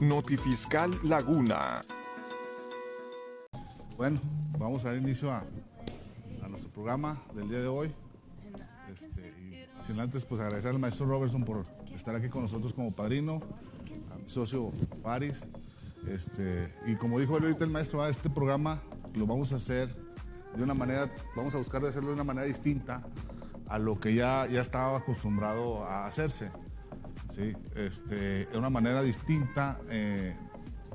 Notifiscal Laguna. Bueno, vamos a dar inicio a, nuestro programa del día de hoy. Este, sin antes, pues agradecer al maestro Robertson por estar aquí con nosotros como padrino, a mi socio Paris. Este, y como dijo ahorita el maestro, ah, este programa lo vamos a hacer de una manera, vamos a buscar de hacerlo de una manera distinta a lo que ya, ya estaba acostumbrado a hacerse. ¿Sí? Este, de una manera distinta, eh,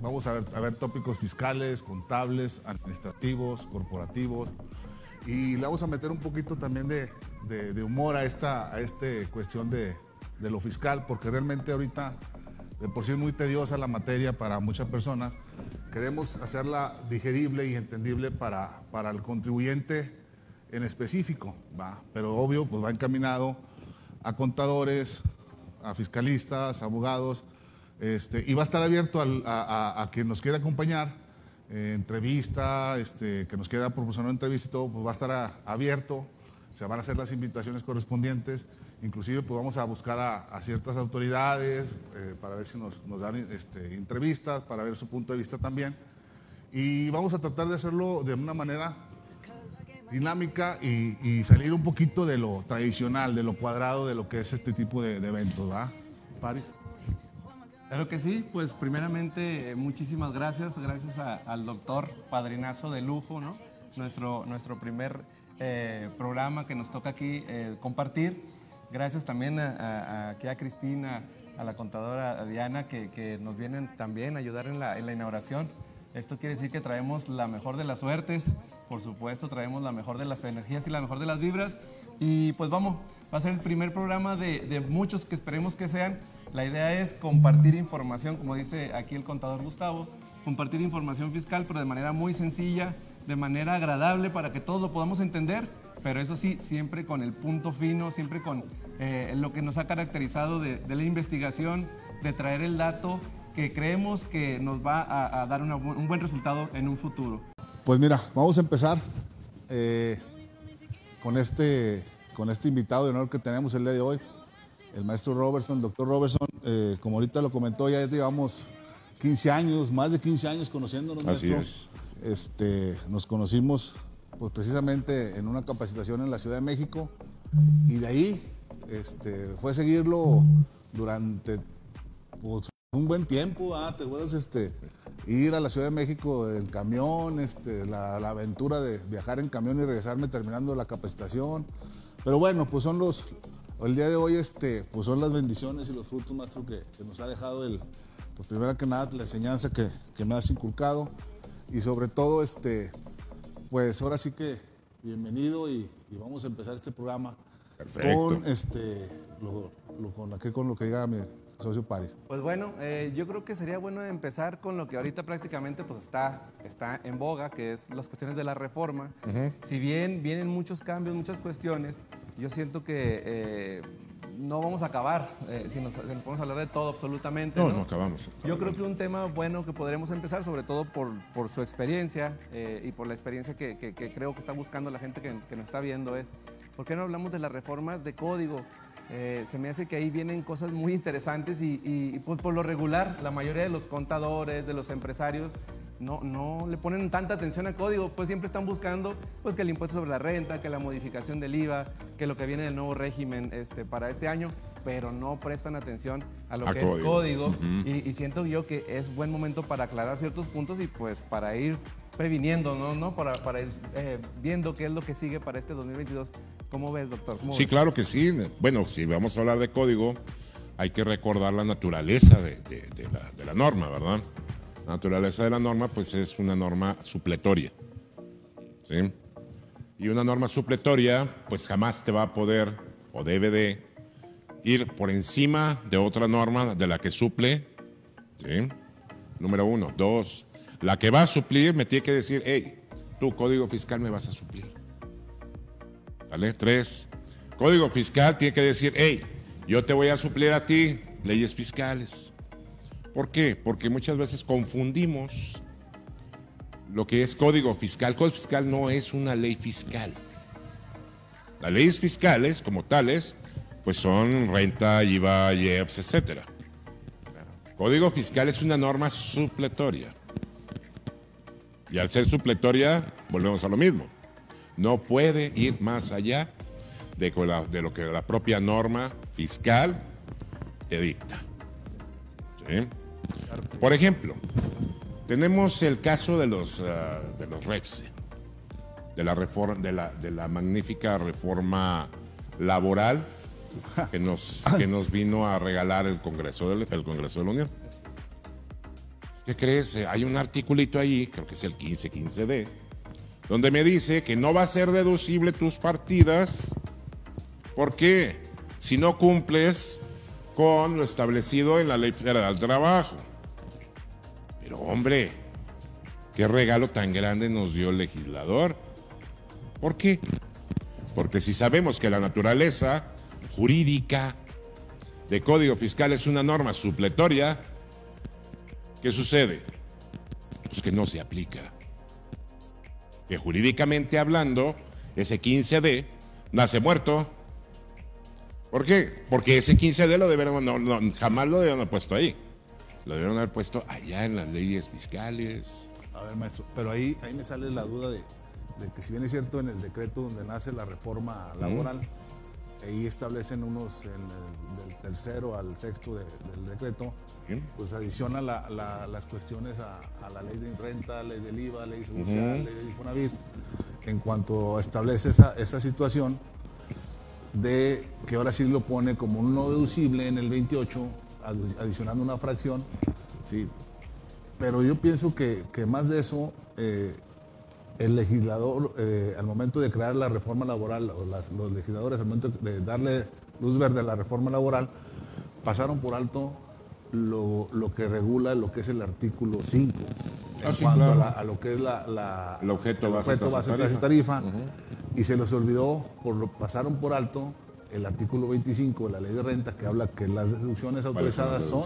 vamos a ver, a ver tópicos fiscales, contables, administrativos, corporativos, y le vamos a meter un poquito también de, de, de humor a esta a este cuestión de, de lo fiscal, porque realmente ahorita de por sí es muy tediosa la materia para muchas personas. Queremos hacerla digerible y entendible para, para el contribuyente en específico, ¿va? pero obvio, pues va encaminado a contadores, a fiscalistas, abogados, este, y va a estar abierto al- a, quien nos quiera acompañar, eh, entrevista, este, que nos quiera proporcionar una entrevista y todo, pues va a estar abierto, se van a hacer las invitaciones correspondientes, inclusive pues vamos a buscar a, a ciertas autoridades eh, para ver si nos, nos dan este, entrevistas, para ver su punto de vista también, y vamos a tratar de hacerlo de una manera dinámica y, salir un poquito de lo tradicional, de lo cuadrado, de lo que es este tipo de, eventos, ¿va? Paris. Claro que sí, pues primeramente eh, muchísimas gracias, gracias al doctor Padrinazo de Lujo, ¿no? Nuestro, nuestro primer eh, programa que nos toca aquí eh, compartir. Gracias también a, a- a- Cristina, a la contadora Diana, que, que nos vienen también a ayudar en la, en la inauguración. Esto quiere decir que traemos la mejor de las suertes, por supuesto, traemos la mejor de las energías y la mejor de las vibras. Y pues vamos, va a ser el primer programa de, muchos que esperemos que sean. La idea es compartir información, como dice aquí el contador Gustavo, compartir información fiscal, pero de manera muy sencilla, de manera agradable para que todos lo podamos entender, pero eso sí, siempre con el punto fino, siempre con eh, lo que nos ha caracterizado de, la investigación, de traer el dato que creemos que nos va a, dar un buen resultado en un futuro. Pues mira, vamos a empezar eh, con, este, con este invitado de honor que tenemos el día de hoy, el maestro Robertson, el doctor Robertson. eh, como ahorita lo comentó, ya llevamos 15 años, más de 15 años conociéndonos, Así maestro. es. Este, nos conocimos pues, precisamente en una capacitación en la Ciudad de México y de ahí este, fue seguirlo durante pues, un buen tiempo, ah, ¿te acuerdas? Este, ir a la Ciudad de México en camión, este, la, la aventura de viajar en camión y regresarme terminando la capacitación. Pero bueno, pues son los, el día de hoy, este, pues son las bendiciones y los frutos, maestro, que, que nos ha dejado el, pues primero que nada, la enseñanza que, que me has inculcado y sobre todo, este, pues ahora sí que bienvenido y, y vamos a empezar este programa Perfecto. con, este, lo, lo- con, aquí, con lo que diga mi socio Paris. Pues bueno, eh, yo creo que sería bueno empezar con lo que ahorita prácticamente pues está, está en boga, que es las cuestiones de la reforma. Si bien vienen muchos cambios, muchas cuestiones, yo siento que eh, no vamos a acabar eh, si, nos, si nos podemos hablar de todo absolutamente. No, no acabamos. Yo creo que un tema bueno que podremos empezar, sobre todo por, por su experiencia eh, y por la experiencia que, que- que creo que está buscando la gente que, que nos está viendo, es ¿por qué no hablamos de las reformas de código? Eh, se me hace que ahí vienen cosas muy interesantes y, y, pues, por lo regular la mayoría de los contadores, de los empresarios, no, no le ponen tanta atención al código, pues siempre están buscando pues, que el impuesto sobre la renta, que la modificación del IVA, que lo que viene del nuevo régimen este, para este año, pero no prestan atención a lo A que código. es código y, y siento yo que es buen momento para aclarar ciertos puntos y pues para ir previniendo, ¿no? ¿No? Para, para ir eh, viendo qué es lo que sigue para este 2022. ¿Cómo ves, doctor? ¿Cómo Sí, ves? claro que sí. Bueno, si vamos a hablar de código, hay que recordar la naturaleza de, de- de la, de la norma, ¿verdad? La naturaleza de la norma, pues es una norma supletoria. ¿Sí? Y una norma supletoria, pues jamás te va a poder o debe de ir por encima de otra norma de la que suple. ¿Sí? Número uno. Dos, la que va a suplir me tiene que decir, hey, tu código fiscal me vas a suplir. ¿Vale? Tres, código fiscal tiene que decir, hey, yo te voy a suplir a ti leyes fiscales. ¿Por qué? Porque muchas veces confundimos lo que es código fiscal. Código fiscal no es una ley fiscal. Las leyes fiscales, como tales, pues son renta, IVA, IEPS, etcétera. Código fiscal es una norma supletoria. Y al ser supletoria, volvemos a lo mismo. No puede ir más allá de, lo que la propia norma fiscal te dicta. Por ejemplo, tenemos el caso de los, uh, de los REPSE, de la, reforma, de, la, de la magnífica reforma laboral que nos, que nos vino a regalar el Congreso, del, el Congreso de la Unión. ¿Qué crees? Eh, hay un articulito ahí, creo que es el 1515D, donde me dice que no va a ser deducible tus partidas. ¿Por qué? Si no cumples con lo establecido en la Ley Federal del Trabajo. Pero hombre, qué regalo tan grande nos dio el legislador. ¿Por qué? Porque si sabemos que la naturaleza jurídica de Código Fiscal es una norma supletoria, ¿qué sucede? Pues que no se aplica. Que jurídicamente hablando, ese 15D nace muerto. ¿Por qué? Porque ese 15D lo debieron, no, jamás lo debieron haber puesto ahí. Lo debieron haber puesto allá en las leyes fiscales. A ver, maestro, pero ahí, ahí me sale la duda de, que si bien es cierto en el decreto donde nace la reforma laboral, ahí establecen unos, en el, del tercero al sexto del decreto, pues adiciona las cuestiones a, la ley de renta, ley del IVA, ley social, ley del Infonavit, en cuanto establece esa, esa situación de que ahora sí lo pone como un no deducible en el 28, adicionando una fracción, ¿sí? pero yo pienso que, que más de eso, eh, el legislador, eh, al momento de crear la reforma laboral, o los legisladores al momento de darle luz verde a la reforma laboral, pasaron por alto lo, que regula lo que es el artículo 5. en ah, cuanto a, lo que es la, el objeto, base, de tarifa. Y se les olvidó, por, pasaron por alto el artículo 25 de la ley de renta que habla que las deducciones autorizadas son,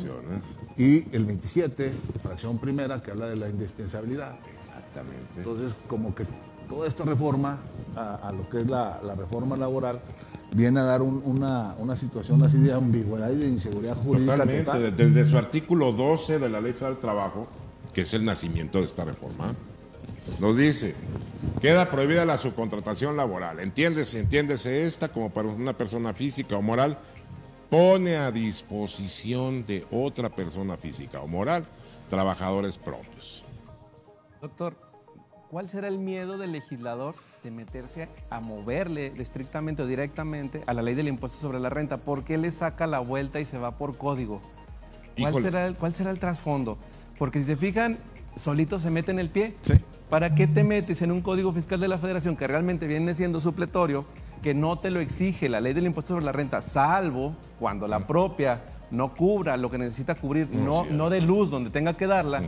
y el 27, fracción primera, que habla de la indispensabilidad. Exactamente. Entonces, como que toda esta reforma a, lo que es la, reforma laboral viene a dar una, situación así de ambigüedad y de inseguridad jurídica. Totalmente, desde su artículo 12 de la Ley Federal del Trabajo, que es el nacimiento de esta reforma, nos dice, queda prohibida la subcontratación laboral. Entiéndese, entiéndese esta como para una persona física o moral, pone a disposición de otra persona física o moral trabajadores propios. Doctor, ¿cuál será el miedo del legislador de meterse a moverle estrictamente o directamente a la ley del impuesto sobre la renta? ¿Por qué le saca la vuelta y se va por código? ¿Cuál, será el, ¿Cuál será el trasfondo? Porque si se fijan, solito se mete en el pie. Sí. ¿Para qué te metes en un código fiscal de la federación que realmente viene siendo supletorio, que no te lo exige la ley del impuesto sobre la renta, salvo cuando la propia no cubra lo que necesita cubrir, no, no de luz donde tenga que darla,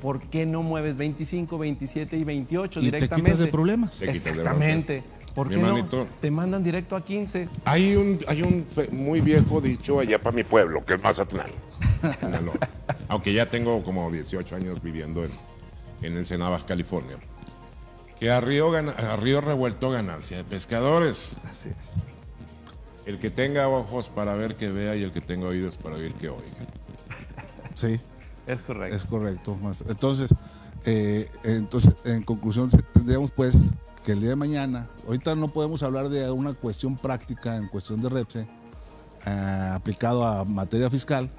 ¿por qué no mueves 25, 27 y 28 ¿Y directamente? Te quitas de problemas. Exactamente. ¿Por qué no? Te mandan directo a 15. Hay un, hay un muy viejo dicho allá para mi pueblo, que es Mazatlán. Aunque ya tengo como 18 años viviendo en, en Ensenada, California. Que a río, a río revuelto ganancia de pescadores. Así es. El que tenga ojos para ver que vea y el que tenga oídos para oír que oiga. Sí. Es correcto. Es correcto. Entonces, eh, entonces, en conclusión, tendríamos pues que el día de mañana, ahorita no podemos hablar de una cuestión práctica en cuestión de REPSE eh, aplicado a materia fiscal,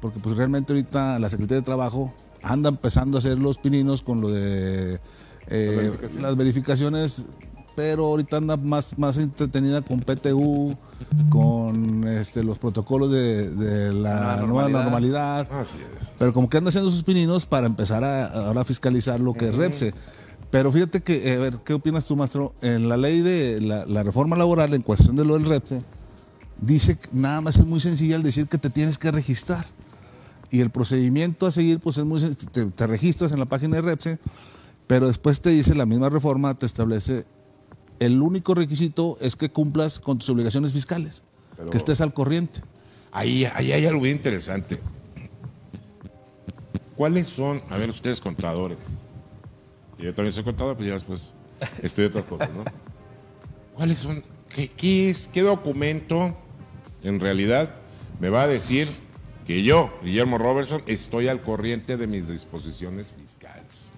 porque pues realmente ahorita la Secretaría de Trabajo anda empezando a hacer los pininos con lo de eh, las verificaciones, pero ahorita anda más, más entretenida con PTU, con este, los protocolos de, la nueva normalidad. Pero como que anda haciendo sus pininos para empezar a, ahora fiscalizar lo que es REPSE. Pero fíjate que, eh, a ver, ¿qué opinas tú, maestro? En la ley de la, la reforma laboral, en cuestión de lo del REPSE, dice que nada más es muy sencillo al decir que te tienes que registrar. Y el procedimiento a seguir, pues es muy te, te registras en la página de Repse, pero después te dice la misma reforma, te establece el único requisito es que cumplas con tus obligaciones fiscales, que estés al corriente. Ahí, ahí hay algo interesante. ¿Cuáles son, a ver, ustedes contadores? Yo también soy contador, pues ya después estudio otras cosas, ¿no? ¿Cuáles son? ¿Qué, qué es? ¿Qué documento en realidad me va a decir que yo, Guillermo Robertson, estoy al corriente de mis disposiciones fiscales.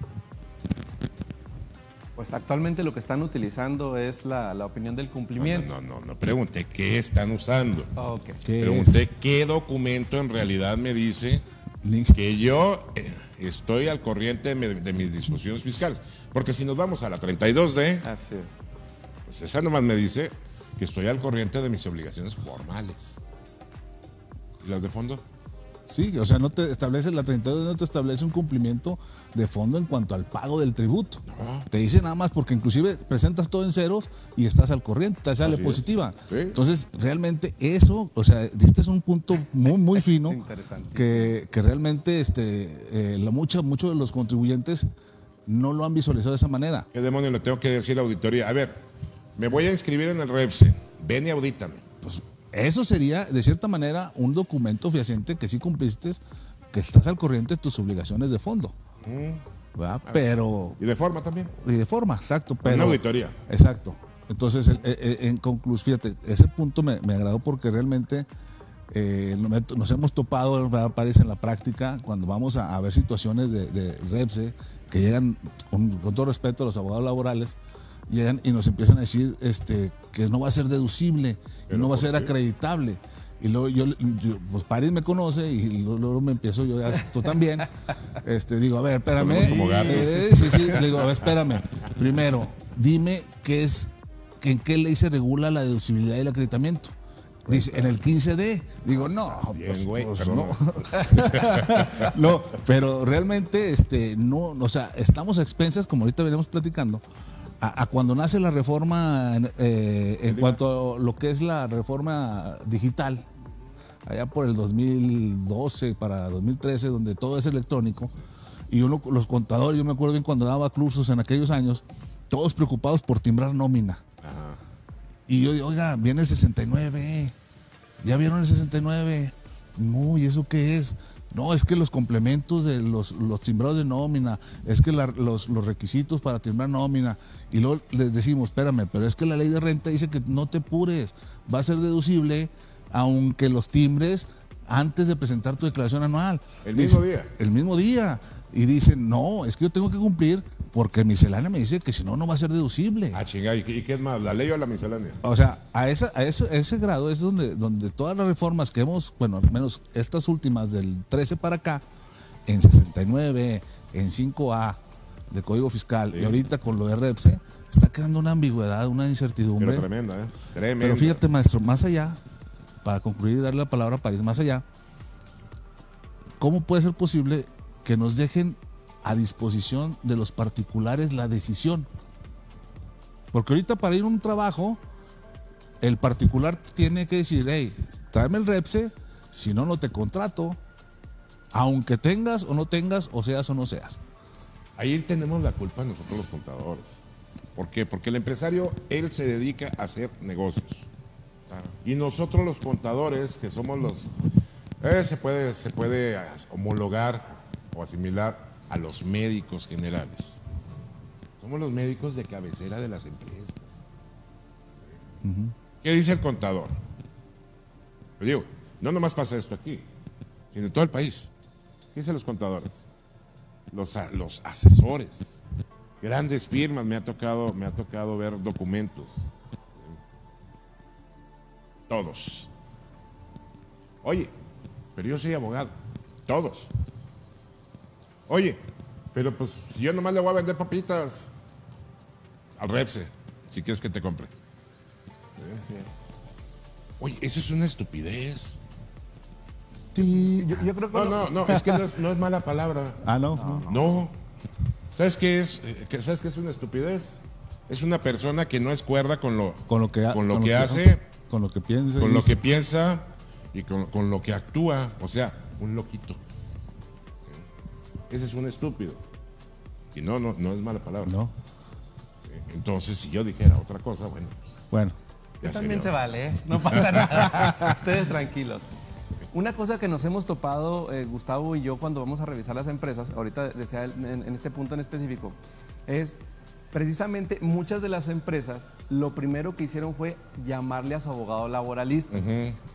Pues actualmente lo que están utilizando es la, la opinión del cumplimiento. No, no, no, no pregunté qué están usando. Ah, ok. ¿Qué Pregunté es? qué documento en realidad me dice que yo eh, estoy al corriente de mis disposiciones fiscales. Porque si nos vamos a la 32D, Así es. pues esa nomás me dice que estoy al corriente de mis obligaciones formales. ¿Y las de fondo? Sí, o sea, no te establece, la 32 no te establece un cumplimiento de fondo en cuanto al pago del tributo. Te dice nada más porque inclusive presentas todo en ceros y estás al corriente, te sale Así positiva. Sí. Entonces, realmente eso, o sea, este es un punto muy, muy fino que, que realmente este, eh, la mucha, muchos de los contribuyentes no lo han visualizado de esa manera. ¿Qué demonio le tengo que decir a la auditoría? A ver, me voy a inscribir en el REPSE. Ven y audítame. Pues eso sería, de cierta manera, un documento fehaciente que sí cumpliste, que estás al corriente de tus obligaciones de fondo. ¿verdad? Pero Y de forma también. Y de forma, exacto. Pero, auditoría. Exacto. Entonces, el- eh, eh, en conclusión, fíjate, ese punto me, me agradó porque realmente eh, nos hemos topado, ¿verdad? parece en la práctica, cuando vamos a, a ver situaciones de, de REPSE que llegan, con, con todo respeto a los abogados laborales, llegan y nos empiezan a decir este, que no va a ser deducible, que ¿Pero no va a ser qué? acreditable. Y luego yo, yo- pues París me conoce y luego, me empiezo yo, tú también, este, digo, a ver, espérame. Eh, sí, sí, le digo, a ver, espérame. Primero, dime qué es, que en qué ley se regula la deducibilidad y el acreditamiento. Dice, en el 15D. Digo, no, Bien, pues, güey, pues, no. no, pero realmente, este, no, o sea, estamos a expensas, como ahorita veníamos platicando, a, a cuando nace la reforma en, eh, en cuanto a lo que es la reforma digital, allá por el 2012 para 2013, donde todo es electrónico, y uno, los contadores, yo me acuerdo bien cuando daba cursos en aquellos años, todos preocupados por timbrar nómina. Y yo digo, oiga, viene el 69, ¿ya vieron el 69? No, ¿y eso qué es? No, es que los complementos de los, los timbrados de nómina, es que la- los, los requisitos para timbrar nómina. Y luego les decimos, espérame, pero es que la ley de renta dice que no te pures, va a ser deducible aunque los timbres antes de presentar tu declaración anual. El mismo Dice- día. El mismo día. Y dicen, no, es que yo tengo que cumplir porque miscelánea me dice que si no, no va a ser deducible. Ah, chingada. ¿Y qué, es más? ¿La ley o la miscelánea? O sea, a, esa, a, ese, a ese grado es donde, donde todas las reformas que hemos, bueno, al menos estas últimas del 13 para acá, en 69, en 5A de Código Fiscal y ahorita con lo de REPSE, está creando una ambigüedad, una incertidumbre. Pero tremenda, ¿eh? Tremenda. Pero fíjate, maestro, más allá, para concluir y darle la palabra a París, más allá, ¿cómo puede ser posible que nos dejen a disposición de los particulares la decisión? Porque ahorita para ir a un trabajo, el particular tiene que decir, hey, tráeme el REPSE, si no, no te contrato, aunque tengas o no tengas, o seas o no seas. Ahí tenemos la culpa nosotros los contadores. ¿Por qué? Porque el empresario, él se dedica a hacer negocios. Y nosotros los contadores, que somos los... eh, se, puede, se puede homologar o asimilar a los médicos generales. Somos los médicos de cabecera de las empresas. ¿Qué dice el contador? Pues digo, no nomás pasa esto aquí, sino en todo el país. ¿Qué dicen los contadores? los, los asesores, grandes firmas, me ha tocado, me ha tocado ver documentos. Todos. Oye, pero yo soy abogado. Todos. Oye, pero pues si yo nomás le voy a vender papitas al Repse, si quieres que te compre. Así es. Oye, eso es una estupidez. Sí. Yo, yo creo que No, no, no, es que no es, no es mala palabra. Ah, no. no. No. ¿Sabes qué es? Eh, ¿Sabes qué es una estupidez? Es una persona que no es cuerda con lo, Con lo que, ha- con lo que hace, con lo que piensa. con y lo que piensa y con, con lo que actúa. O sea, un loquito. Ese es un estúpido. Y no, no, no es mala palabra. No. Entonces, si yo dijera otra cosa, bueno, pues Bueno, ya También se vale, ¿eh? no pasa nada. Ustedes tranquilos. Una cosa que nos hemos topado, eh, Gustavo y yo, cuando vamos a revisar las empresas, ahorita decía en, en este punto en específico, es precisamente muchas de las empresas lo primero que hicieron fue llamarle a su abogado laboralista.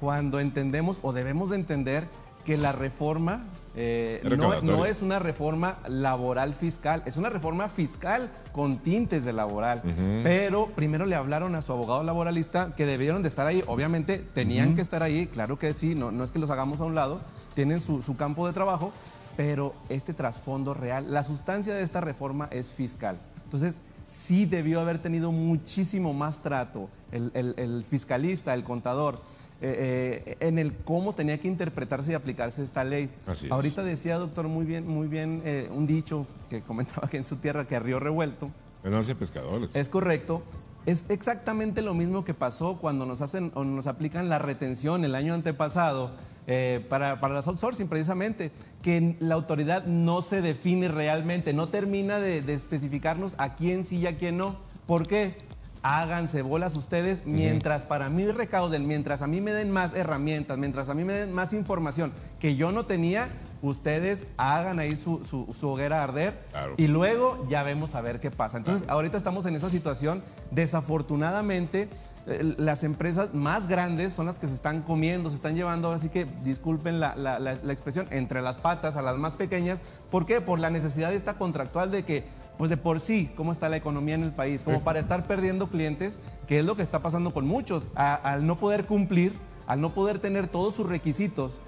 Cuando entendemos o debemos de entender que la reforma eh, no, no es una reforma laboral fiscal, es una reforma fiscal con tintes de laboral. Pero primero le hablaron a su abogado laboralista que debieron de estar ahí. Obviamente tenían que estar ahí, claro que sí, no, no es que los hagamos a un lado, tienen su, su campo de trabajo, pero este trasfondo real, la sustancia de esta reforma es fiscal. Entonces, sí debió haber tenido muchísimo más trato el, el- el fiscalista, el contador, eh, eh, en el cómo tenía que interpretarse y aplicarse esta ley. Así es. Ahorita decía, doctor, muy bien, muy bien, eh, un dicho que comentaba que en su tierra, que a río revuelto, Ganancia de pescadores. es correcto. Es exactamente lo mismo que pasó cuando nos hacen o nos aplican la retención el año antepasado eh, para, para las outsourcing, precisamente, que la autoridad no se define realmente, no termina de, de especificarnos a quién sí y a quién no. ¿Por qué? Háganse bolas ustedes mientras para mí recauden, mientras a mí me den más herramientas, mientras a mí me den más información que yo no tenía, ustedes hagan ahí su, su- su hoguera arder Claro. y luego ya vemos a ver qué pasa. Entonces, ahorita estamos en esa situación. Desafortunadamente, eh, las empresas más grandes son las que se están comiendo, se están llevando, ahora sí que disculpen la, la- la- la expresión, entre las patas a las más pequeñas. ¿Por qué? Por la necesidad esta contractual de que, pues de por sí, cómo está la economía en el país, como para estar perdiendo clientes, que es lo que está pasando con muchos, A- al no poder cumplir, al no poder tener todos sus requisitos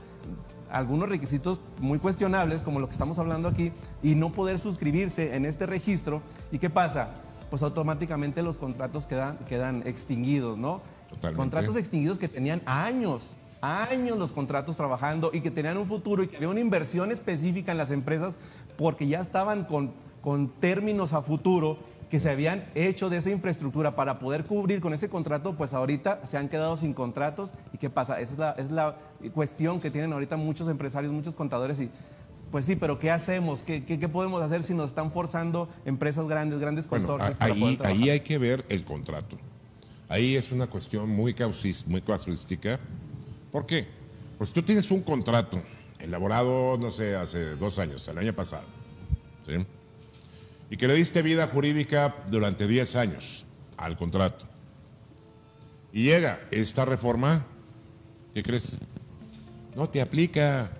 algunos requisitos muy cuestionables, como lo que estamos hablando aquí, y no poder suscribirse en este registro. ¿Y qué pasa? Pues automáticamente los contratos quedan, quedan extinguidos, ¿no? Totalmente. Contratos extinguidos que tenían años, años los contratos trabajando y que tenían un futuro y que había una inversión específica en las empresas porque ya estaban con, con términos a futuro que se habían hecho de esa infraestructura para poder cubrir con ese contrato, pues ahorita se han quedado sin contratos. ¿Y qué pasa? Esa es la, es la cuestión que tienen ahorita muchos empresarios, muchos contadores y... Pues sí, pero ¿qué hacemos? ¿Qué, qué- qué podemos hacer si nos están forzando empresas grandes, grandes Bueno, consorcios a- para poder ahí, ahí hay que ver el contrato. Ahí es una cuestión muy, causis, muy casuística. ¿Por qué? Pues tú tienes un contrato elaborado, no sé, hace dos años, el año pasado. ¿sí? Y que le diste vida jurídica durante 10 años al contrato. Y llega esta reforma, ¿qué crees? No te aplica.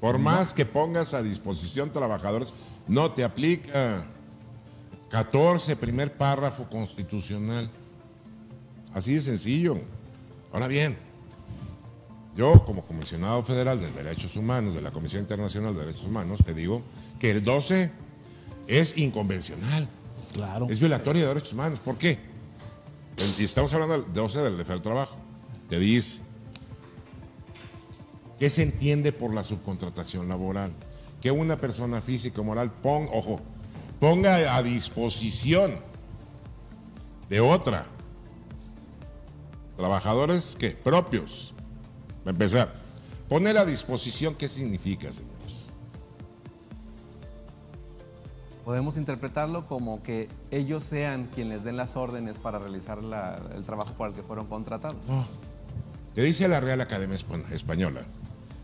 Por más que pongas a disposición trabajadores, no te aplica. 14, primer párrafo constitucional. Así de sencillo. Ahora bien, yo como comisionado federal de Derechos Humanos, de la Comisión Internacional de Derechos Humanos, te digo que el 12 es inconvencional, Claro. es violatorio de derechos humanos. ¿Por qué? Y estamos hablando del 12 del del trabajo. Te dice, ¿qué se entiende por la subcontratación laboral? Que una persona física o moral ponga, ojo, ponga a disposición de otra trabajadores que propios. Para empezar, poner a disposición, ¿qué significa, señores? Podemos interpretarlo como que ellos sean quienes les den las órdenes para realizar la- el trabajo para el que fueron contratados. Te dice la Real Academia Espa- Española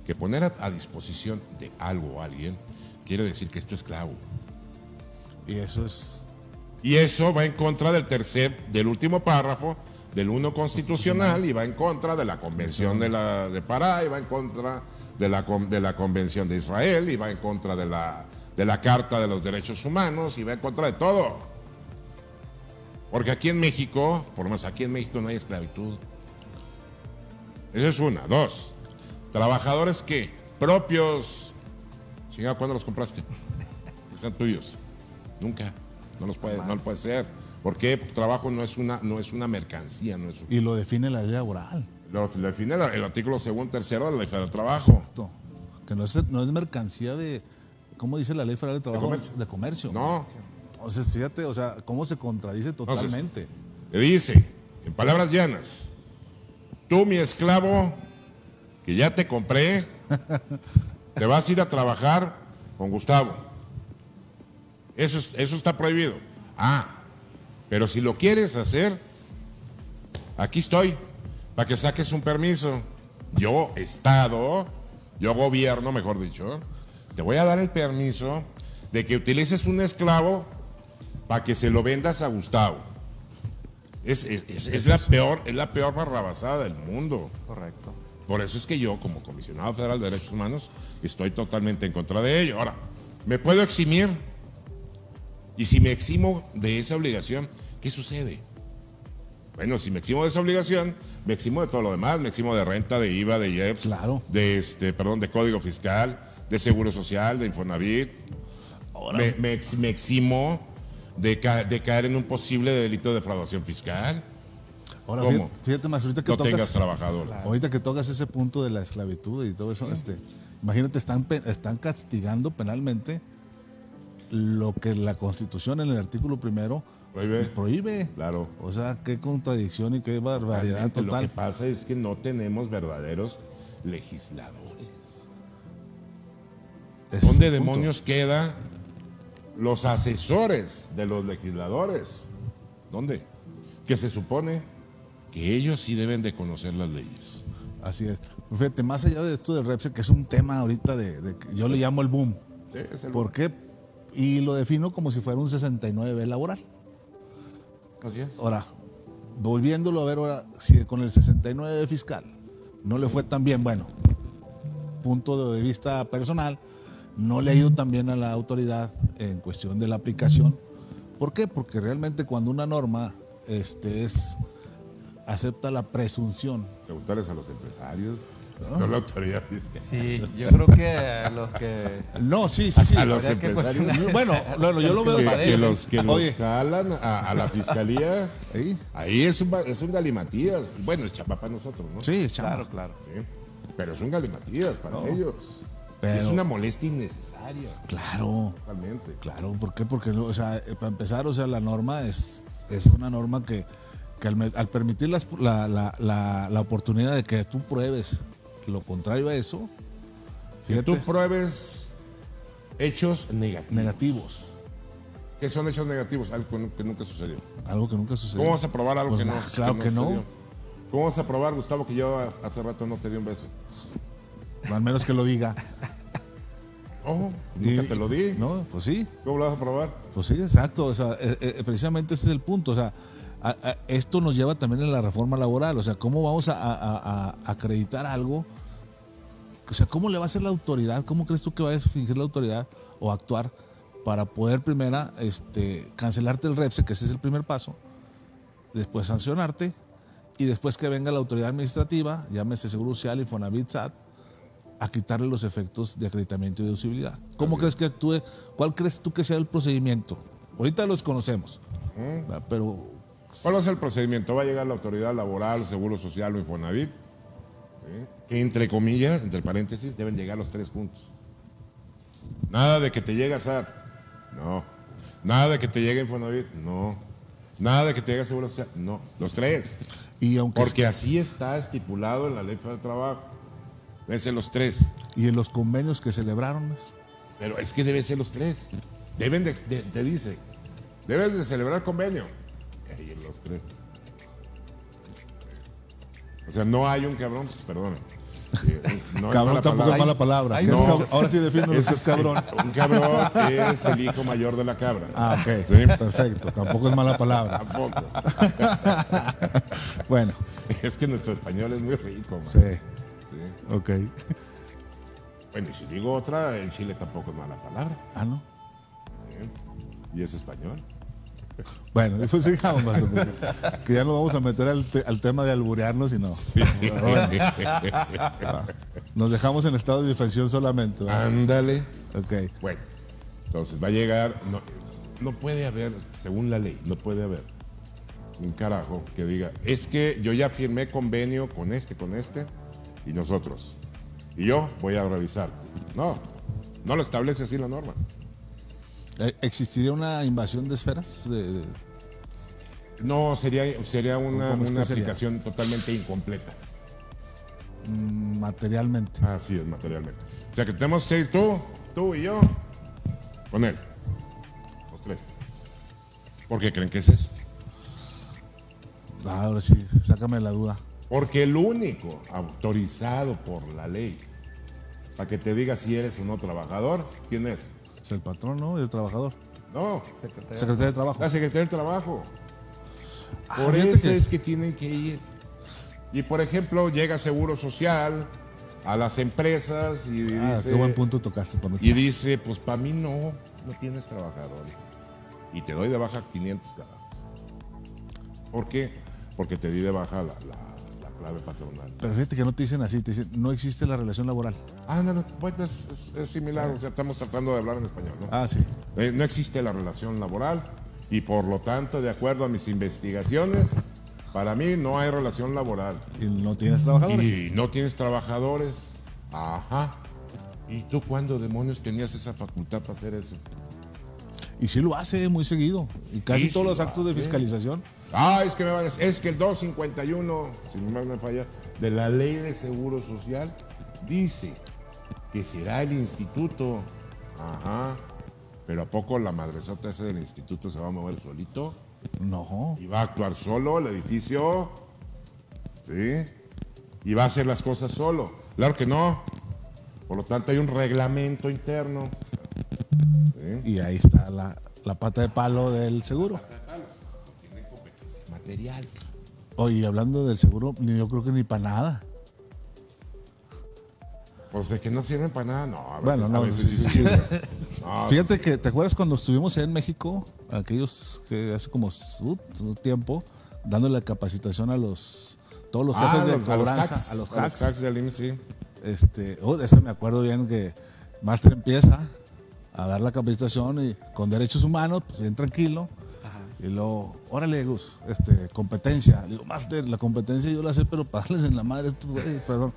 que poner a, a disposición de algo o alguien quiere decir que esto es esclavo. Y eso es. Y eso va en contra del tercer, del último párrafo del uno constitucional y va en contra de la Convención de, la, de Pará y va en contra de la, de la Convención de Israel y va en contra de la, de la Carta de los Derechos Humanos y va en contra de todo. Porque aquí en México, por lo menos aquí en México no hay esclavitud. Esa es una. Dos, trabajadores que propios. Chingado, ¿cuándo los compraste? Que sean tuyos. Nunca. No los puede, no lo puede ser. Porque trabajo no es una, no es una mercancía, no es un- Y lo define la ley laboral. lo, lo define el, el artículo segundo tercero de la ley del trabajo. Exacto. Que no es, no es mercancía de. ¿Cómo dice la ley federal de trabajo? comercio. De comercio. No. Entonces, fíjate, o sea, cómo se contradice Entonces, totalmente. Le dice, en palabras llanas, tú mi esclavo, que ya te compré, te vas a ir a trabajar con Gustavo. Eso, es- eso está prohibido. Ah, pero si lo quieres hacer, aquí estoy, para que saques un permiso. Yo, Estado, yo gobierno, mejor dicho, te voy a dar el permiso de que utilices un esclavo para que se lo vendas a Gustavo. Es, es- es- es la peor, es la peor barrabasada del mundo. Correcto. Por eso es que yo, como comisionado federal de derechos humanos, estoy totalmente en contra de ello. Ahora, ¿me puedo eximir? Y si me eximo de esa obligación, ¿qué sucede? Bueno, si me eximo de esa obligación, me eximo de todo lo demás, me eximo de renta, de IVA, de IEPS, Claro. de este, perdón, de código fiscal, de seguro social, de Infonavit. Ahora, Me, me ex- me eximo de, ca- de caer en un posible delito de defraudación fiscal. ahora ¿cómo? fíjate, más, ahorita que No tengas tocas, trabajador. ahorita que tocas ese punto de la esclavitud y todo eso, este, imagínate, están, están castigando penalmente lo que la Constitución en el artículo primero Prohíbe. prohíbe. Claro. O sea, qué contradicción y qué barbaridad Realmente Lo total. que pasa es que no tenemos verdaderos legisladores. Es ¿Dónde demonios quedan los asesores de los legisladores? ¿Dónde? Que se supone que ellos sí deben de conocer las leyes. Así es. Fíjate, más allá de esto del Repse, que es un tema ahorita de, de que yo le llamo el boom. Sí, es el- ¿Por qué? Y lo defino como si fuera un 69 laboral. Así es. Ahora, volviéndolo a ver ahora, si con el 69 fiscal no le fue tan bien, bueno, punto de vista personal, no le ha ido tan bien a la autoridad en cuestión de la aplicación. ¿Por qué? Porque realmente cuando una norma este, es, acepta la presunción Preguntarles a los empresarios, no la autoridad fiscal. Sí, yo creo que a los que No, sí, sí, sí. A los empresarios. Bueno, no, no, yo lo veo. Que, que los que los jalan a, a la fiscalía, Sí, ahí es un, ba- es un galimatías. Bueno, es chapa para nosotros, ¿no? sí, es chamba. Claro, claro. Sí. Pero es un galimatías para No. ellos. Pero- Es una molestia innecesaria, Claro, totalmente. claro. ¿Por qué? Porque, no, o sea, eh, para empezar, o sea, la norma es, es una norma que, que al, permitir las- la, la- la- la oportunidad de que tú pruebes lo contrario a eso, Que fíjate, tú pruebes hechos negativos. negativos. ¿Qué son hechos negativos? Algo que nu- que nunca sucedió. Algo que nunca sucedió. ¿Cómo vas a probar algo Pues que no nah, claro que no. sucedió? ¿Cómo vas a probar, Gustavo, que yo hace rato no te di un beso? Al menos que lo diga. Oh, nunca Y- te lo di. No, pues sí. ¿Cómo lo vas a probar? Pues sí, exacto. O sea, eh, eh, precisamente ese es el punto. O sea, a- a- esto nos lleva también a la reforma laboral. O sea, ¿cómo vamos a, a- a- a acreditar algo? O sea, ¿cómo le va a hacer la autoridad? ¿Cómo crees tú que va a fingir la autoridad o actuar para poder primera este, cancelarte el REPSE, que ese es el primer paso, después sancionarte y después que venga la autoridad administrativa, llámese Seguro Social, Infonavit, SAT, a quitarle los efectos de acreditamiento y deducibilidad. ¿Cómo crees que actúe? ¿Cuál crees tú que sea el procedimiento? Ahorita los conocemos, pero ¿Cuál va a ser el procedimiento? Va a llegar la autoridad laboral, Seguro Social o Infonavit, ¿sí? que entre comillas, entre paréntesis, deben llegar los tres puntos. Nada de que te llegue a SAT, no. Nada de que te llegue Infonavit, no. Nada de que te llegue Seguro Social, no. Los tres. y aunque Porque así está estipulado en la Ley del Trabajo. Deben ser los tres. y en los convenios que celebraron pues, Pero es que deben ser los tres. Deben de, de- te dice, deben de celebrar convenio. Ahí los tres. O sea, no hay un cabrón, perdón. No es cabrón tampoco palabra. es mala palabra. Hay ¿Qué es cab- Ahora sí defino lo que es cabrón. Un cabrón es el hijo mayor de la cabra. Ah, ok. Sí. Perfecto. Tampoco es mala palabra. Tampoco. Bueno, Es que nuestro español es muy rico. man. sí. Ok. Bueno, y si digo otra, en Chile tampoco es mala palabra. Ah, ¿no? Y es español. Bueno, y pues sigamos, porque- que ya nos vamos a meter al, te- al tema de alburearnos y no. Sí. Nos dejamos en estado de defensión solamente. Ándale. Ok. Bueno, entonces va a llegar, no, no puede haber, según la ley, no puede haber un carajo que diga, es que yo ya firmé convenio con este, con este, y nosotros. Y yo voy a revisarte. No, no lo establece así la norma. Eh, ¿Existiría una invasión de esferas? De- de- No, sería, sería una, ¿Cómo es que una sería? aplicación totalmente incompleta. materialmente. Así es, materialmente. O sea que tenemos que ir tú, tú y yo, con él. Los tres. ¿Por qué creen que es eso? Ah, ahora sí, sácame la duda. Porque el único autorizado por la ley para que te diga si eres o no trabajador, ¿quién es? Es el patrón, ¿no? Y el trabajador. No, Secretaría. Secretario de Trabajo. la Secretaría del Trabajo. Ah, Por eso que- es que tienen que ir. Y por ejemplo, llega Seguro Social a las empresas y Ah, dice, qué buen punto tocaste. Por y dice, pues para mí no, no tienes trabajadores. Y te doy de baja 500 cada. ¿Por qué? Porque te di de baja la clave patronal. Pero fíjate que no te dicen así, te dicen, no existe la relación laboral. Ah, no, no, bueno, es, es- es similar, o sea, estamos tratando de hablar en español, ¿no? Ah, sí. Eh, no existe la relación laboral y por lo tanto, de acuerdo a mis investigaciones, para mí no hay relación laboral. Y no tienes trabajadores. Y no tienes trabajadores. Ajá. ¿Y tú cuándo demonios tenías esa facultad para hacer eso? Y sí lo hace muy seguido. Y casi Sí, todos sí los lo actos de fiscalización. Ah, es que me van a- es que el 251, si no me falla, de la Ley de Seguro Social dice que será el instituto. Ajá. Pero a poco la madresota ese del instituto se va a mover solito No. y va a actuar solo el edificio. ¿Sí? Y va a hacer las cosas solo. Claro que no. Por lo tanto, hay un reglamento interno. ¿Sí? Y ahí está la, la pata de palo del seguro. Material. Oye, hablando del seguro, yo creo que ni para nada. Pues de que no sirven para nada, no. a veces- Bueno, a no, veces sí, sí sí, sirven. No, Fíjate que, ¿te acuerdas cuando estuvimos en México? Aquellos que hace como su tiempo, dándole capacitación a los todos los Ah, jefes de los- a los cobranza, hacks, a los a los hacks. del IMSS, sí. Este, oh, ese me acuerdo bien que Master empieza a dar la capacitación y con derechos humanos, pues bien tranquilo. Y luego, órale, Gus, este, competencia. Le digo, Master, la competencia yo la sé, pero para darles en la madre a estos güeyes, perdón.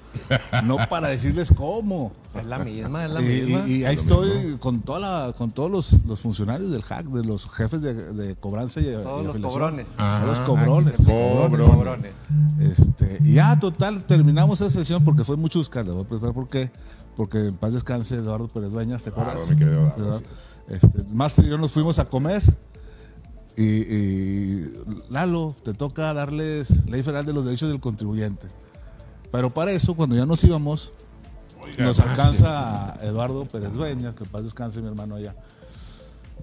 No para decirles cómo. Es la misma, es la Y, misma. y- y ahí estoy con toda la, con todos los, los funcionarios del hack, de los jefes de, de cobranza y, Todos y los afiliación. cobrones. Todos los Ajá. cobrones. Cobrones. Cobrones. Este, y ya, total, terminamos esa sesión porque fue mucho buscar. Le voy a preguntar por qué. Porque en paz descanse Eduardo Pérez Dueñas, ¿te Claro, acuerdas? mi querido Eduardo, Eduardo. Este, Master y yo nos fuimos a comer. Y, y, Lalo, te toca darles Ley Federal de los Derechos del Contribuyente. Pero para eso, cuando ya nos íbamos, Oiga, nos alcanza Eduardo Pérez Dueñas, que paz descanse mi hermano allá.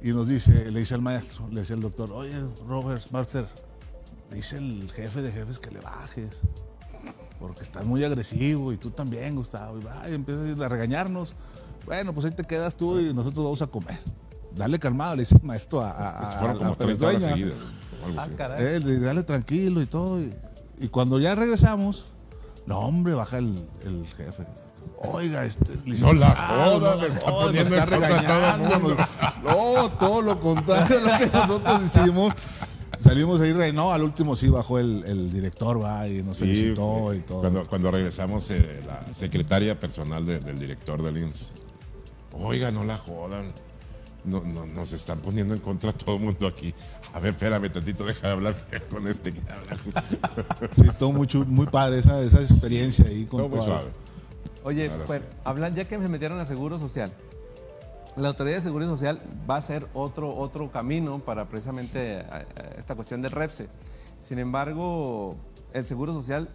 Y nos dice, le dice al maestro, le decía al doctor, oye, Robert, Master, dice el jefe de jefes que le bajes. Porque estás muy agresivo y tú también, Gustavo. Y, va, y empiezas a regañarnos. Bueno, pues ahí te quedas tú y nosotros vamos a comer. Dale calmado, le dice el maestro a, a, a- Fueron a como Pérez 30 horas Dueña. seguidas. o algo Ah, así. caray. Eh, le- dale tranquilo y todo. Y, y cuando ya regresamos, no, hombre, baja el, el jefe. Oiga, este licenciado, joda, me está joda, todo el regañando, No, todo lo contrario de lo que nosotros hicimos. Salimos ahí, re- no, al último sí bajó el, el director, va, y nos Sí, felicitó y todo. Cuando, cuando regresamos, eh, la secretaria personal de- del director del IMSS. Oiga, no la jodan. No, no, nos están poniendo en contra todo el mundo aquí. A ver, espérame tantito, deja de hablar con este que habla. Sí, todo muy, muy padre esa, esa experiencia ahí con Todo muy suave. Oye, pues, sí. hablan, ya que se metieron a Seguro Social, la Autoridad de Seguridad Social va a ser otro, otro camino para precisamente eh, eh, esta cuestión del REPSE. Sin embargo, el Seguro Social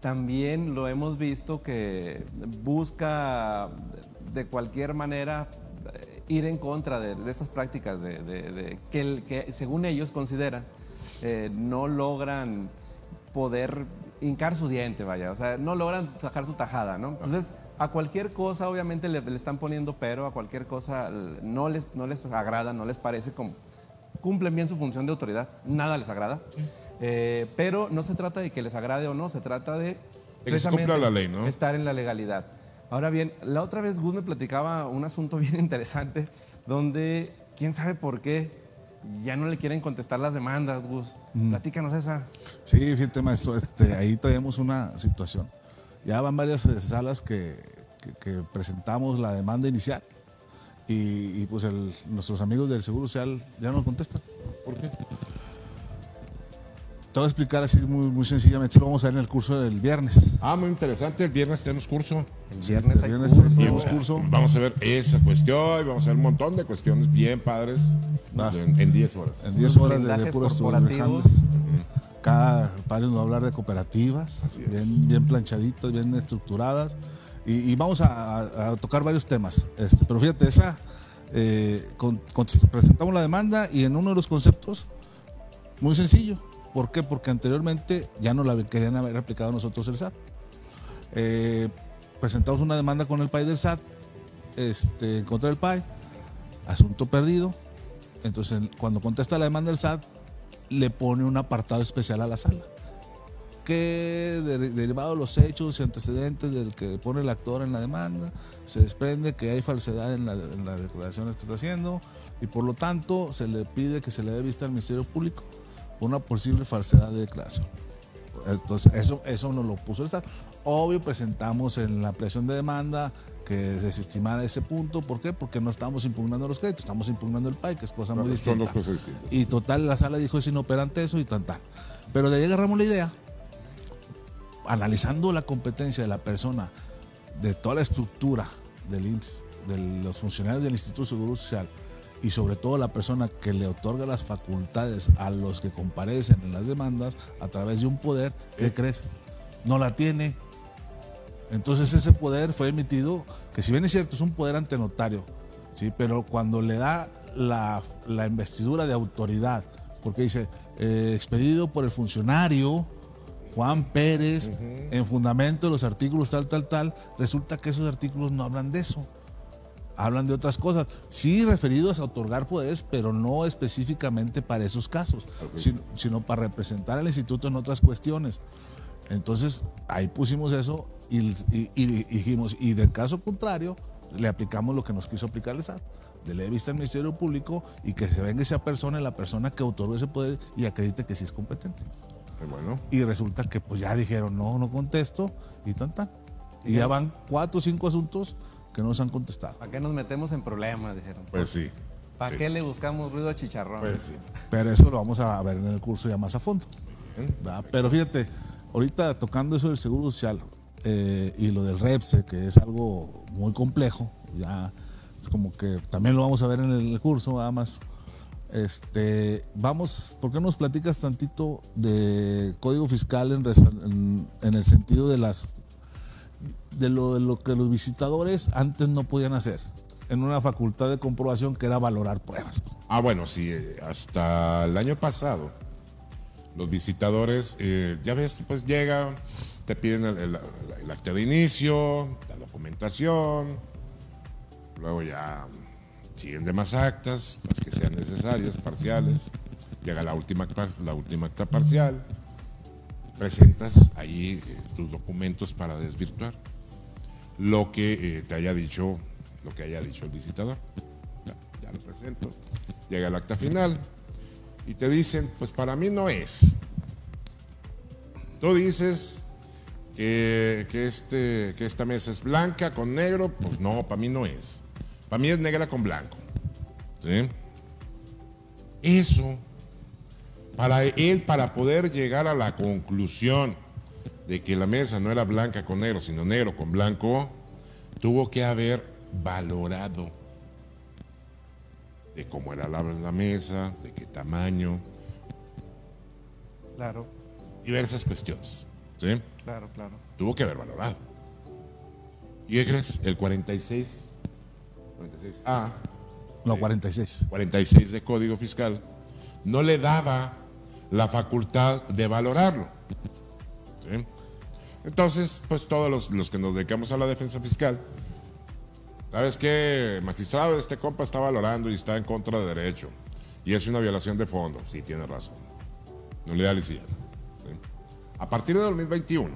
también lo hemos visto que busca de cualquier manera ir en contra de, de estas prácticas de, que, el- que según ellos consideran eh, no logran poder hincar su diente, vaya, o sea, no logran sacar su tajada, ¿no? Entonces, a cualquier cosa obviamente le, le están poniendo pero, a cualquier cosa no les, no les agrada, no les parece como... Cumplen bien su función de autoridad, nada les agrada, Eh, pero no se trata de que les agrade o no, se trata de... que se cumpla la ley, ¿no? Estar en la legalidad. Ahora bien, la otra vez Gus me platicaba un asunto bien interesante, donde, quién sabe por qué, ya no le quieren contestar las demandas, Gus. Platícanos esa. Sí, fíjate, maestro, este, ahí traemos una situación. Ya van varias eh, salas que, que- que presentamos la demanda inicial y, y, pues el- nuestros amigos del Seguro Social ya no contestan. ¿Por qué? Te voy a explicar así muy, muy sencillamente, lo vamos a ver en el curso del viernes. Ah, muy interesante. El viernes tenemos curso. El Sí, viernes el hay viernes curso. tenemos curso. Vamos a ver esa cuestión y vamos a ver un montón de cuestiones bien padres Va. en en 10 horas. En 10 Los horas de, de blindajes puro estudio. corporativos. Cada padre nos va a hablar de cooperativas, bien, bien planchaditas, bien estructuradas. Y, y vamos a, a- a tocar varios temas. Este, pero fíjate, esa eh, con- con- presentamos la demanda y en uno de los conceptos, muy sencillo, ¿Por qué? Porque anteriormente ya no la querían haber aplicado nosotros el SAT. Eh, presentamos una demanda con el PAI del SAT este, en contra del PAI, asunto perdido. Entonces, cuando contesta la demanda del SAT, le pone un apartado especial a la sala que derivado de los hechos y antecedentes del que pone el actor en la demanda, se desprende que hay falsedad en, las declaraciones que está haciendo y por lo tanto se le pide que se le dé vista al Ministerio Público por una posible falsedad de declaración. Entonces, eso, eso nos lo puso el SAT. Obvio, presentamos en la ampliación de demanda que desestimara ese punto. ¿Por qué? Porque no estamos impugnando los créditos, estamos impugnando el PAI, que es cosa muy distinta. Son dos cosas distintas. Y total, la sala dijo es inoperante eso y tan tal. Pero de ahí agarramos la idea analizando la competencia de la persona, de toda la estructura del IMSS, de los funcionarios del Instituto de Seguro Social y sobre todo la persona que le otorga las facultades a los que comparecen en las demandas a través de un poder, ¿qué crees? No la tiene. Entonces ese poder fue emitido, que si bien es cierto, es un poder ante notario, ¿sí? pero cuando le da la, investidura de autoridad, porque dice, eh, expedido por el funcionario, Juan Pérez, en fundamento de los artículos tal, tal, tal, resulta que esos artículos no hablan de eso. Hablan de otras cosas, sí referidos a otorgar poderes, pero no específicamente para esos casos, sino, para representar al instituto en otras cuestiones. Entonces, ahí pusimos eso y, dijimos, y del caso contrario, le aplicamos lo que nos quiso aplicar el SAT. De ley vista al Ministerio Público y que se venga esa persona, la persona que otorgó ese poder y acredite que sí es competente. Y resulta que pues ya dijeron, no, no contesto y tan tan. Y ya van cuatro o cinco asuntos que no nos han contestado. ¿Para qué nos metemos en problemas? Dijeron. Pues sí. ¿Para qué le buscamos ruido a chicharrón? Pues sí. Pero eso lo vamos a ver en el curso ya más a fondo. Pero fíjate, ahorita tocando eso del seguro social eh, y lo del REPSE, que es algo muy complejo, ya es como que también lo vamos a ver en el curso, nada más este, vamos, ¿por qué no nos platicas tantito de código fiscal en, el sentido de las de lo, de lo, que los visitadores antes no podían hacer en una facultad de comprobación que era valorar pruebas? Ah, bueno, sí, eh, hasta el año pasado los visitadores, eh, ya ves, pues llega, te piden el, el acta de inicio, la documentación, luego ya siguen demás actas, las que sean necesarias, parciales, llega la última, la última acta parcial, presentas ahí eh, tus documentos para desvirtuar lo que eh, te haya dicho, lo que haya dicho el visitador. Ya, lo presento, llega el acta final y te dicen, pues para mí no es. Tú dices que, este, que esta mesa es blanca con negro, pues no, para mí no es. Para mí es negra con blanco. ¿Sí? Eso, para él, para poder llegar a la conclusión de que la mesa no era blanca con negro, sino negro con blanco, tuvo que haber valorado de cómo era la, la mesa, de qué tamaño. Claro. Diversas cuestiones. ¿Sí? Claro, claro. Tuvo que haber valorado. ¿Y qué crees? El 46 46A. No, 46. 46 de Código Fiscal. No le daba la facultad de valorarlo. Entonces, pues todos los, que nos dedicamos a la defensa fiscal, ¿sabes qué? Magistrado, este compa está valorando y está en contra de derecho. Y es una violación de fondo. Sí, tiene razón. No le da licencia. A partir de 2021,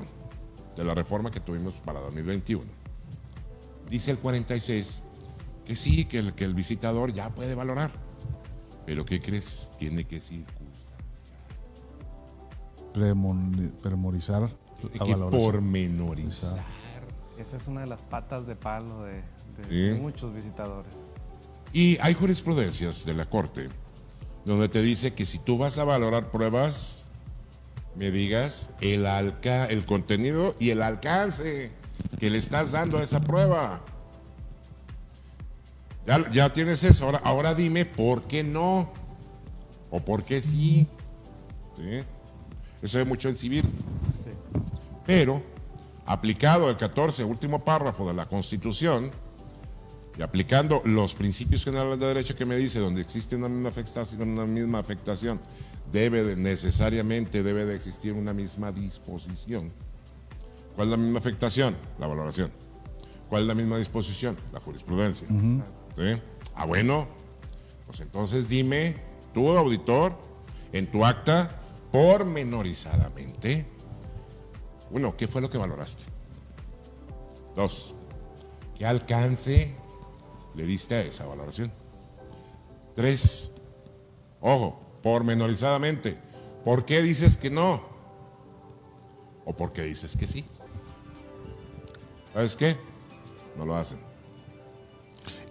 de la reforma que tuvimos para 2021, dice el 46 que sí, que el, que el visitador ya puede valorar. Pero ¿qué crees? Tiene que circunstanciar. Premorizar la que pormenorizar. Esa es una de las patas de palo de, muchos visitadores. Y hay jurisprudencias de la Corte donde te dice que si tú vas a valorar pruebas, me digas el, alca el contenido y el alcance que le estás dando a esa prueba. Ya, tienes eso. Ahora, ahora dime por qué no. O por qué sí. Eso es mucho en civil. Pero, aplicado el 14, último párrafo de la Constitución, y aplicando los principios generales de derecho que me dice, donde existe una misma afectación, una misma afectación debe de- necesariamente debe de existir una misma disposición. ¿Cuál es la misma afectación? La valoración. ¿Cuál es la misma disposición? La jurisprudencia. ¿Sí? Ah, bueno, pues entonces dime, tú, auditor, en tu acta, pormenorizadamente, uno, ¿qué fue lo que valoraste? Dos, ¿qué alcance le diste a esa valoración? Tres, ojo, pormenorizadamente, ¿por qué dices que no? ¿O por qué dices que sí? ¿Sabes qué? No lo hacen.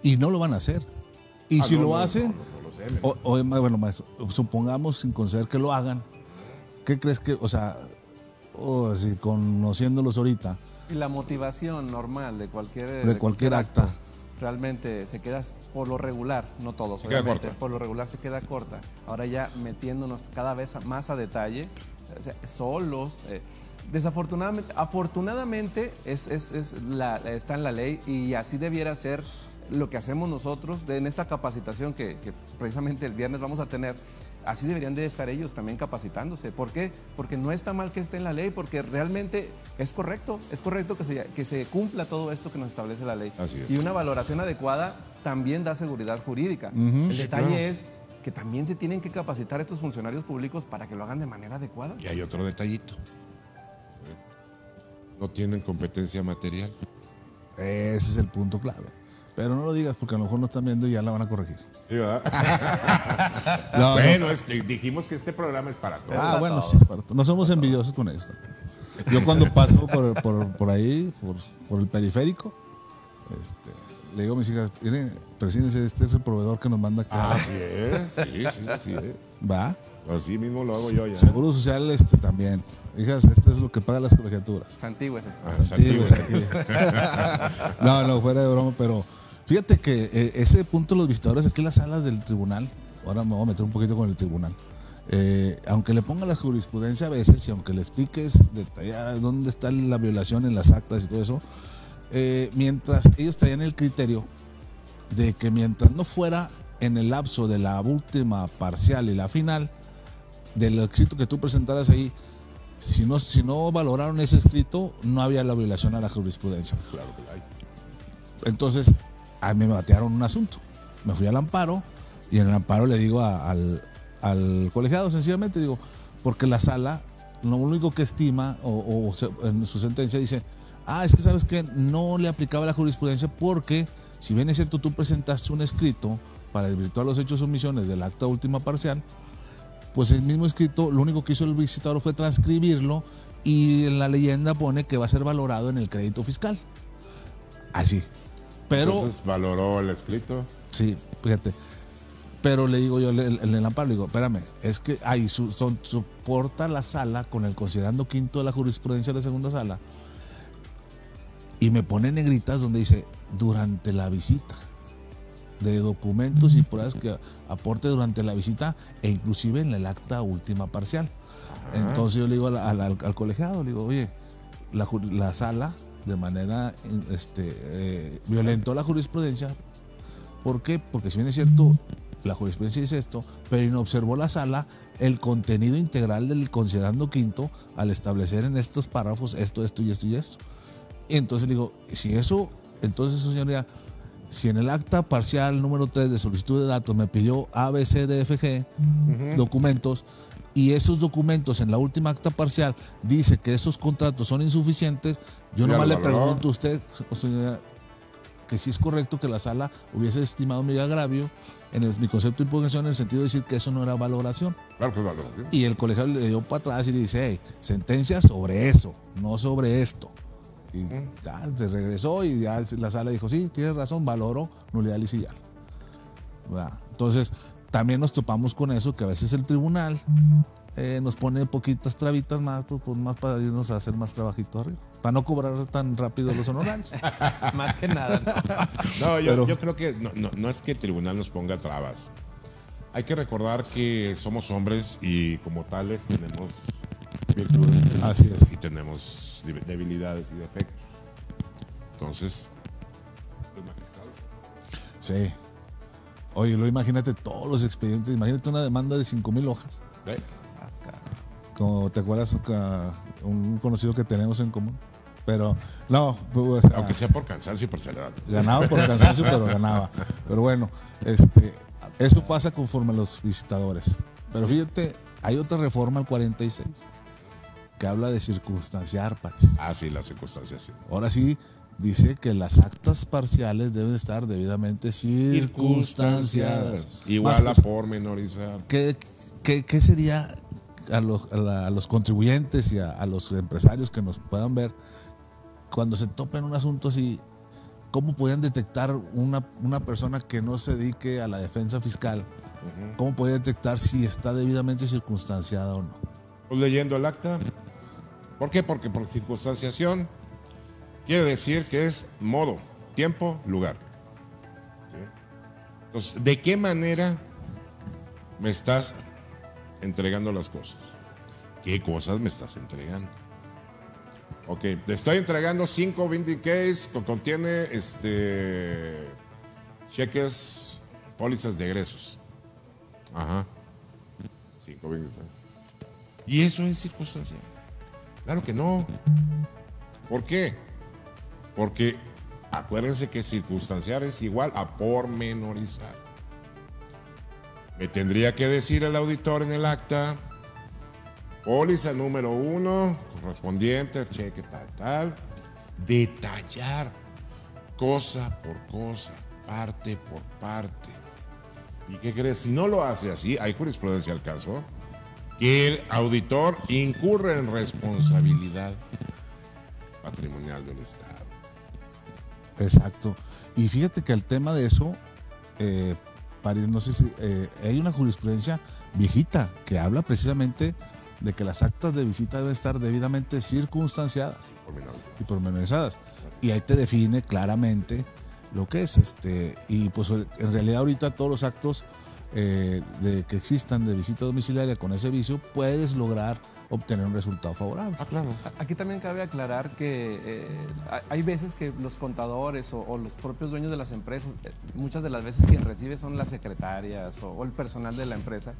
Y no lo van a hacer. Y Ah, si no, lo no, hacen, no, no, no lo sé, men. o- o, bueno, maestro, supongamos sin conceder que lo hagan, ¿qué crees que, o sea, o así, conociéndolos ahorita, Y la motivación normal de cualquier, De cualquier acta. realmente se queda por lo regular, no todos, Se queda obviamente, corta. por lo regular se queda corta. Ahora ya metiéndonos cada vez más a detalle, o sea, solos. eh, desafortunadamente, afortunadamente es, es- es la- está en la ley y así debiera ser lo que hacemos nosotros de- en esta capacitación que, que precisamente el viernes vamos a tener. Así deberían de estar ellos también capacitándose. ¿Por qué? Porque no está mal que esté en la ley, porque realmente es correcto, es correcto que se, que se cumpla todo esto que nos establece la ley. Así es. Y una valoración adecuada también da seguridad jurídica. El detalle claro. es que también se tienen que capacitar estos funcionarios públicos para que lo hagan de manera adecuada. Y hay otro detallito. No tienen competencia material. ese es el punto clave. Pero no lo digas porque a lo mejor no están viendo y ya la van a corregir. Sí, ¿verdad? No, no. bueno, es que dijimos que este programa es para todos. Ah, bueno, sí, para to- no somos envidiosos con esto. Yo cuando paso por, por, por ahí, por, por el periférico, este, le digo a mis hijas, miren, persínense, este es el proveedor que nos manda acá. Así es, sí, sí, así es. ¿Va? Así mismo lo hago yo ya. Seguro social este también. Hijas, este es lo que pagan las colegiaturas. Santígüese. Ah, pues, aquí. no, no, fuera de broma, pero fíjate que eh, ese punto de los visitadores aquí en las salas del tribunal, ahora me voy a meter un poquito con el tribunal, eh, aunque le ponga la jurisprudencia a veces y aunque le expliques detallada dónde está la violación en las actas y todo eso, eh, mientras ellos traían el criterio de que mientras no fuera en el lapso de la última parcial y la final, del escrito que tú presentaras ahí, si no, si no valoraron ese escrito, no había la violación a la jurisprudencia. Claro que hay. Entonces, a mí me batearon un asunto. Me fui al amparo y en el amparo le digo al, al colegiado, sencillamente digo, porque la sala lo único que estima o, en su sentencia dice, ah, es que sabes que no le aplicaba la jurisprudencia porque, si bien es cierto, tú presentaste un escrito para desvirtuar los hechos o omisiones del acta última parcial, pues el mismo escrito, lo único que hizo el visitador fue transcribirlo y en la leyenda pone que va a ser valorado en el crédito fiscal. Así. Pero, Entonces valoró el escrito. sí, fíjate. Pero le digo yo en el, en el amparo, le digo, espérame, es que ahí su- son- soporta la sala con el considerando quinto de la jurisprudencia de la segunda sala y me pone negritas donde dice durante la visita de documentos y pruebas que aporte durante la visita e inclusive en el acta última parcial. Entonces yo le digo al, al- al- al colegiado, le digo, oye, la, la sala de manera este, eh, violentó la jurisprudencia. ¿Por qué? Porque si bien es cierto, la jurisprudencia dice esto, pero no observó la sala el contenido integral del considerando quinto al establecer en estos párrafos esto, esto y esto y esto. Y entonces digo, si eso, entonces señoría, si en el acta parcial número 3 de solicitud de datos me pidió A, B, C, D, F, G, documentos, y esos documentos en la última acta parcial dice que esos contratos son insuficientes, yo nomás le valoró. pregunto a usted, señora, que si es correcto que la sala hubiese estimado mi agravio en el- mi concepto de impugnación en el sentido de decir que eso no era valoración. Claro que es valoración. Y el colegiado le dio para atrás y le dice, hey, sentencia sobre eso, no sobre esto. Y ya se regresó y ya la sala dijo, sí, tienes razón, valoro nulidad licial. Entonces, también nos topamos con eso, que a veces el tribunal eh, nos pone poquitas trabitas más, pues, pues, más para irnos a hacer más trabajito arriba. Para no cobrar tan rápido los honorarios. Más que nada. ¿no? No, yo, Pero- yo creo que no, no- no es que el tribunal nos ponga trabas. Hay que recordar que somos hombres y como tales tenemos virtudes Así es. y tenemos deb- debilidades y defectos. Entonces, los magistrados. Sí. Oye, lo imagínate todos los expedientes. Imagínate una demanda de 5 mil hojas. ¿Eh? Como te acuerdas, un conocido que tenemos en común. Pero no, pues, Aunque sea por cansancio y por celular. ganaba por cansancio, pero ganaba. Pero bueno, este, eso pasa conforme a los visitadores. Pero fíjate, hay otra reforma al 46 que habla de circunstanciar, pues. Ah, sí, las circunstancias. sí. Ahora sí, dice que las actas parciales deben estar debidamente circunstanciadas. Igual a pormenorizar. ¿qué, qué, qué sería a los, a la- a los contribuyentes y a, a los empresarios que nos puedan ver cuando se topen un asunto así? ¿Cómo podrían detectar una, una persona que no se dedique a la defensa fiscal? ¿Cómo podría detectar si está debidamente circunstanciada o no? Pues leyendo el acta. ¿Por qué? Porque por circunstanciación quiere decir que es modo, tiempo, lugar. Entonces, ¿de qué manera me estás entregando las cosas? ¿Qué cosas me estás entregando? Ok, te estoy entregando cinco binding case que contiene este cheques, pólizas de egresos. Ajá. Cinco binding case. ¿Y eso es circunstancial? Claro que no. ¿Por qué? Porque acuérdense que circunstanciar es igual a pormenorizar. Me tendría que decir el auditor en el acta, póliza número uno, correspondiente cheque tal, tal, detallar cosa por cosa, parte por parte. ¿Y qué crees? Si no lo hace así, hay jurisprudencia al caso, que el auditor incurre en responsabilidad patrimonial del Estado. Exacto. Y fíjate que el tema de eso, eh, no sé si eh, hay una jurisprudencia viejita que habla precisamente de que las actas de visita deben estar debidamente circunstanciadas y pormenorizadas. Y ahí te define claramente lo que es. este Y pues en realidad ahorita todos los actos eh, de, que existan de visita domiciliaria con ese vicio, puedes lograr obtener un resultado favorable. Ah, claro. Aquí también cabe aclarar que eh, hay- veces que los contadores o, o los propios dueños de las empresas, eh, muchas de las veces quien recibe son las secretarias o, o el personal de la empresa,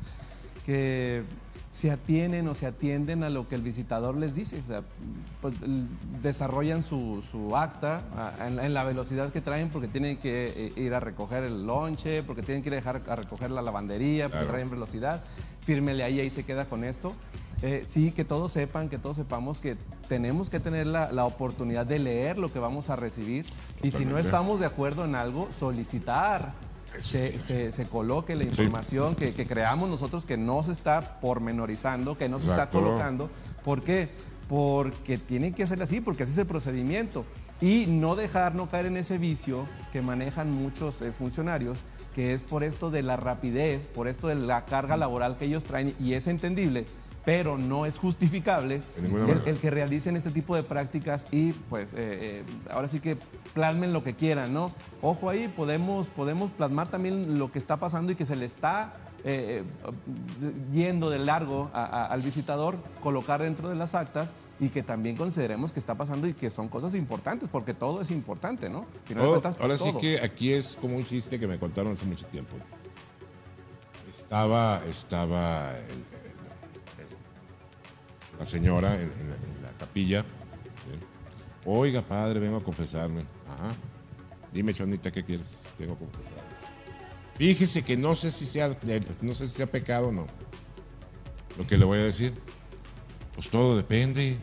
que se atienen o se atienden a lo que el visitador les dice. O sea, pues, desarrollan su, su acta en, en la velocidad que traen porque tienen que eh, ir a recoger el lonche, porque tienen que ir a, dejar a recoger la lavandería, porque Claro. traen velocidad. Fírmele ahí, ahí se queda con esto. Eh, sí, que todos sepan, que todos sepamos que tenemos que tener la, la oportunidad de leer lo que vamos a recibir y si no estamos de acuerdo en algo, solicitar. Se, sí. se- se coloque la información que, que creamos nosotros que no se está pormenorizando, que no se está colocando. ¿Por qué? Porque tiene que ser así, porque así es el procedimiento. Y no dejar, no caer en ese vicio que manejan muchos eh, funcionarios, que es por esto de la rapidez, por esto de la carga laboral que ellos traen, y es entendible, pero no es justificable el, que realicen este tipo de prácticas y pues eh, eh, ahora sí que plasmen lo que quieran, ¿no? Ojo ahí, podemos, podemos plasmar también lo que está pasando y que se le está eh, yendo de largo a- a- al visitador, colocar dentro de las actas y que también consideremos que está pasando y que son cosas importantes, porque todo es importante, ¿no? Final cuentas, Oh, ahora sí que aquí es como un chiste que me contaron hace mucho tiempo. Estaba, estaba la señora en, la, capilla. Oiga, padre, vengo a confesarme. Ajá. Dime, Chonita, ¿qué quieres? A confesarme. Fíjese que no sé si sea, no sé si sea pecado o no. Lo que le voy a decir. Pues todo depende.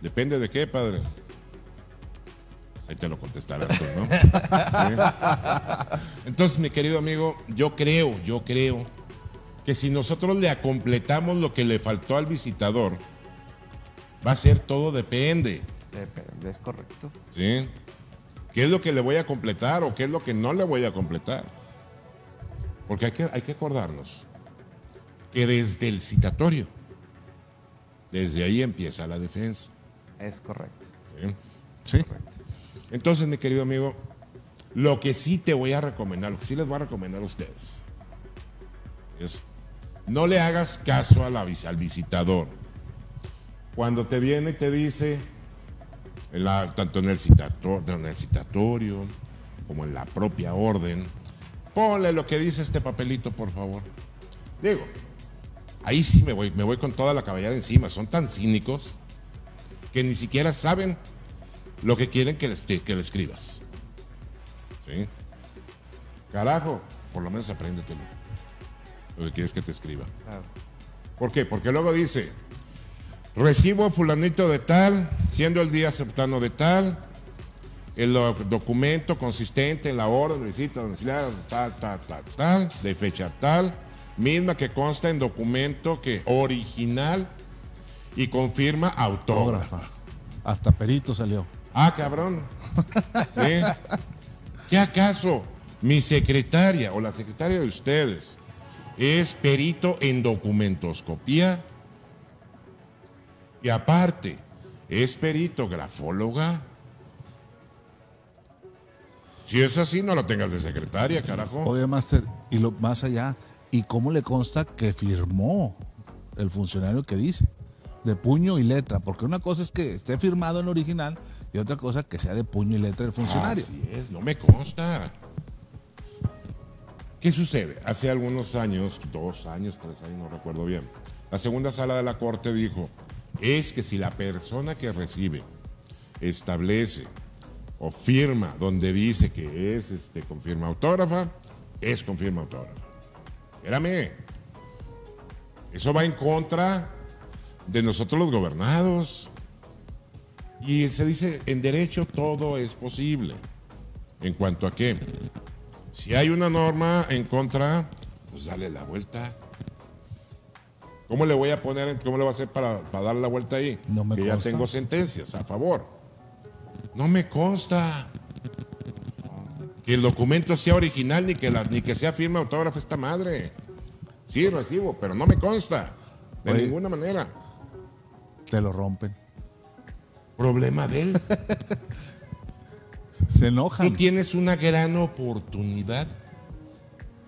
¿Depende de qué, padre? Ahí te lo contestarás tú, ¿no? Entonces, mi querido amigo, yo creo, yo creo que si nosotros le acompletamos lo que le faltó al visitador, va a ser todo depende, Depende, es correcto. ¿sí? ¿Qué es lo que le voy a completar o qué es lo que no le voy a completar? Porque hay que, hay que acordarnos que desde el citatorio, desde ahí empieza la defensa. Es correcto. ¿sí? Sí. Entonces, mi querido amigo, lo que sí te voy a recomendar, lo que sí les voy a recomendar a ustedes, es no le hagas caso a al visitador. Cuando te viene y te dice, tanto en el, citatorio como en la propia orden, ponle lo que dice este papelito, por favor. Digo, ahí sí me voy, me voy con toda la caballada encima. Son tan cínicos que ni siquiera saben lo que quieren que les, que escribas. ¿Sí? Carajo, por lo menos apréndetelo. Lo que quieres que te escriba. ¿Por qué? Porque luego dice, recibo a fulanito de tal, siendo el día septano de tal, el do- documento consistente en la orden de visita domiciliaria, tal, tal, tal, tal, de fecha tal, misma que consta en documento que original y confirma autógrafo. Autógrafa. Hasta perito salió. Ah, cabrón. ¿Sí? ¿Qué acaso mi secretaria o la secretaria de ustedes es perito en documentoscopía? Y aparte, ¿es perito grafóloga? Si es así, no la tengas de secretaria, carajo. Oye, Master, y lo más allá, ¿y cómo le consta que firmó el funcionario que dice? De puño y letra, porque una cosa es que esté firmado en original y otra cosa que sea de puño y letra el funcionario. Así es, no me consta. ¿Qué sucede? Hace algunos años, dos años, tres años, no recuerdo bien, la segunda sala de la corte dijo, es que si la persona que recibe establece o firma donde dice que es este, con firma autógrafa, es con firma autógrafa. Espérame. Eso va en contra de nosotros los gobernados. Y se dice, en derecho todo es posible. ¿En cuanto a qué? Si hay una norma en contra, pues dale la vuelta. ¿Cómo le voy a poner, cómo le voy a hacer para, para darle la vuelta ahí? No me que ya consta. tengo sentencias a favor. No me consta que el documento sea original ni que, la- ni que sea firma autógrafa esta madre. Sí, recibo, pero no me consta. De Oye. ninguna manera. Te lo rompen. Problema de él. Se Tú tienes una gran oportunidad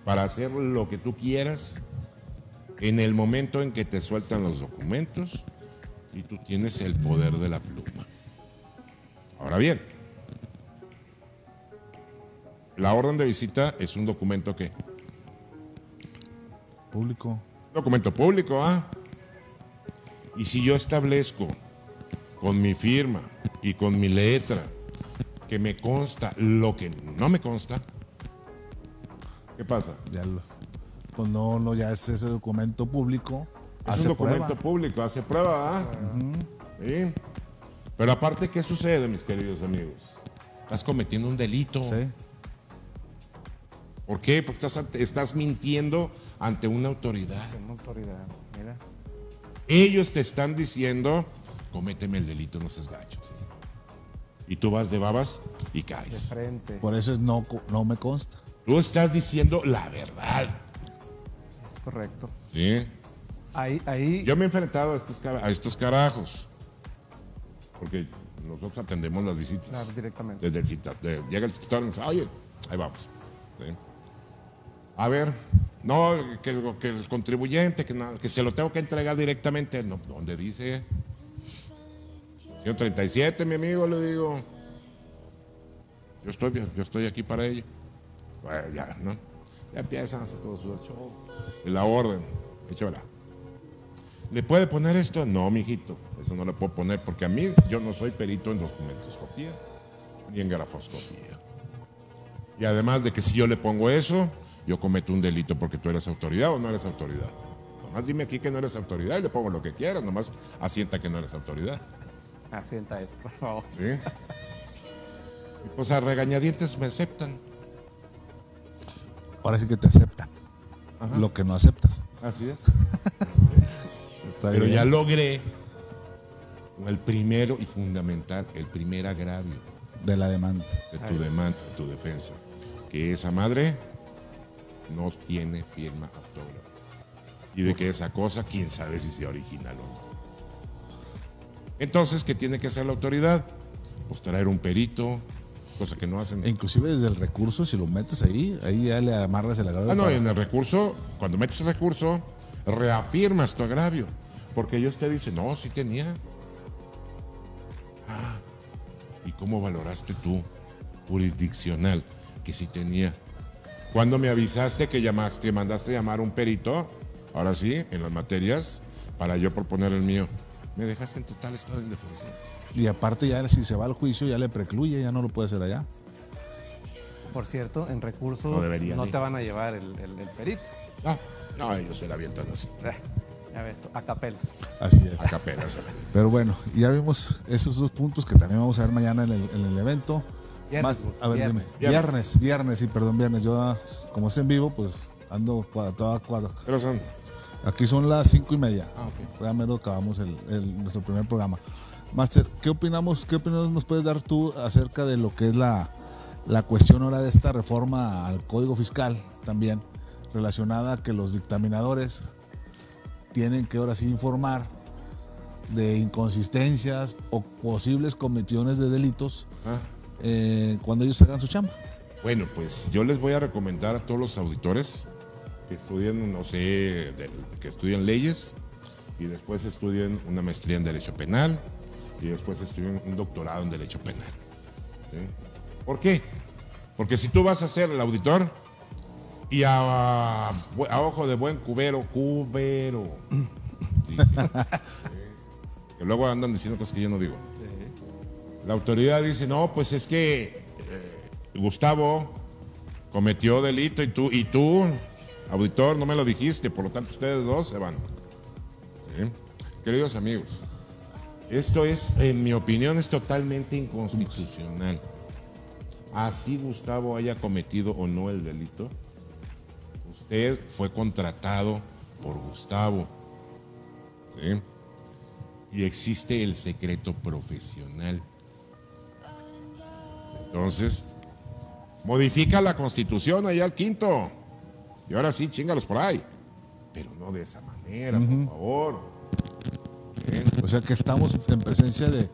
para hacer lo que tú quieras en el momento en que te sueltan los documentos y tú tienes el poder de la pluma. Ahora bien, la orden de visita es un documento que Público. documento público, ¿ah? Y si yo establezco con mi firma y con mi letra que me consta lo que no me consta, ¿qué pasa? Ya lo- pues no, no, ya es ese documento público. Es hace un documento prueba. público, hace prueba, ¿ah? Sí. Pero aparte, ¿qué sucede, mis queridos amigos? Estás cometiendo un delito. Sí. ¿Por qué? Porque estás, ante- estás mintiendo ante una autoridad. Una autoridad, mira. Ellos te están diciendo, cométeme el delito, no seas gacho. ¿sí? Y tú vas de babas y De caes. frente. Por eso es no, no me consta. Tú estás diciendo la verdad. Es correcto. ¿sí? Ahí, ahí. Yo me he enfrentado a estos, a estos carajos. Porque nosotros atendemos las visitas. Claro, directamente. Desde el cita, de- llega el citador y nos dice, oye, ahí vamos. ¿sí? A ver, no, que, el- que el contribuyente, que, no- que se lo tengo que entregar directamente. No, ¿Dónde dice? 137, mi amigo, le digo. Yo estoy, bien, yo estoy aquí para ello. Bueno, ya, ¿no? Ya empiezan a hacer todo su show. La orden, échamela. ¿Le puede poner esto? No, mijito, eso no le puedo poner porque a mí yo no soy perito en documentoscopía ni en grafoscopía. Y además de que si yo le pongo eso, yo cometo un delito porque tú eres autoridad o no eres autoridad. Nomás dime aquí que no eres autoridad y le pongo lo que quieras, nomás asienta que no eres autoridad. Asienta eso, por favor. ¿Sí? Y pues a regañadientes me aceptan. Ahora sí que te aceptan. Lo que no aceptas. Así es. Está Pero bien. ya logré el primero y fundamental, el primer agravio. De la demanda. de tu demanda, de tu defensa, que esa madre no tiene firma autógrafa. Y de que esa cosa, quién sabe si sea original o no. Entonces, ¿qué tiene que hacer la autoridad? Pues traer un perito, cosa que no hacen. E inclusive desde el recurso, si lo metes ahí, ahí ya le amarras el agravio. Ah, no, para- en el recurso, cuando metes el recurso, reafirmas tu agravio. Porque ellos te dicen, no, sí tenía. Ah, ¿y cómo valoraste tú, jurisdiccional, que sí tenía? Cuando me avisaste que llamaste, mandaste llamar a un perito ahora sí, en las materias, para yo proponer el mío. Me dejaste en total estado de indefensión. Y aparte ya si se va al juicio ya le precluye, ya no lo puede hacer allá. Por cierto, en recursos No te van a llevar el, el- el perito. Ah, no, ellos se la avientan así, Eh, ya ves, a capela. Así es. a capela. Pero bueno, ya vimos esos dos puntos que también vamos a ver mañana en el, en el evento. Viernes, Más, a ver, viernes. dime. Viernes, viernes, sí, perdón, viernes. Yo, ah, como es en vivo, pues ando cuadra, toda cuadra. Pero son, Aquí son las cinco y media. Ah, ok. Ya mero acabamos el, el- nuestro primer programa. Master, ¿qué opinamos, qué opiniones nos puedes dar tú acerca de lo que es la, la cuestión ahora de esta reforma al Código Fiscal también, relacionada a que los dictaminadores tienen que ahora sí informar de inconsistencias o posibles comisiones de delitos ah. eh, cuando ellos hagan su chamba? Bueno, pues yo les voy a recomendar a todos los auditores que estudien, no sé, que estudien leyes y después estudien una maestría en Derecho Penal y después estudien un doctorado en Derecho Penal. ¿sí? ¿Por qué? Porque si tú vas a ser el auditor y a, a ojo de buen cubero, cubero, sí, sí, sí, que luego andan diciendo cosas que yo no digo. La autoridad dice, no, pues es que eh, Gustavo cometió delito y tú, y tú, auditor, no me lo dijiste, por lo tanto ustedes dos se van. Queridos amigos, esto es, en mi opinión, es totalmente inconstitucional. Así Gustavo haya cometido o no el delito, usted fue contratado por Gustavo. ¿sí? Y existe el secreto profesional. Entonces, modifica la constitución allá al quinto. Y ahora sí, chingalos por ahí. Pero no de esa manera, por favor. O sea que estamos en presencia de,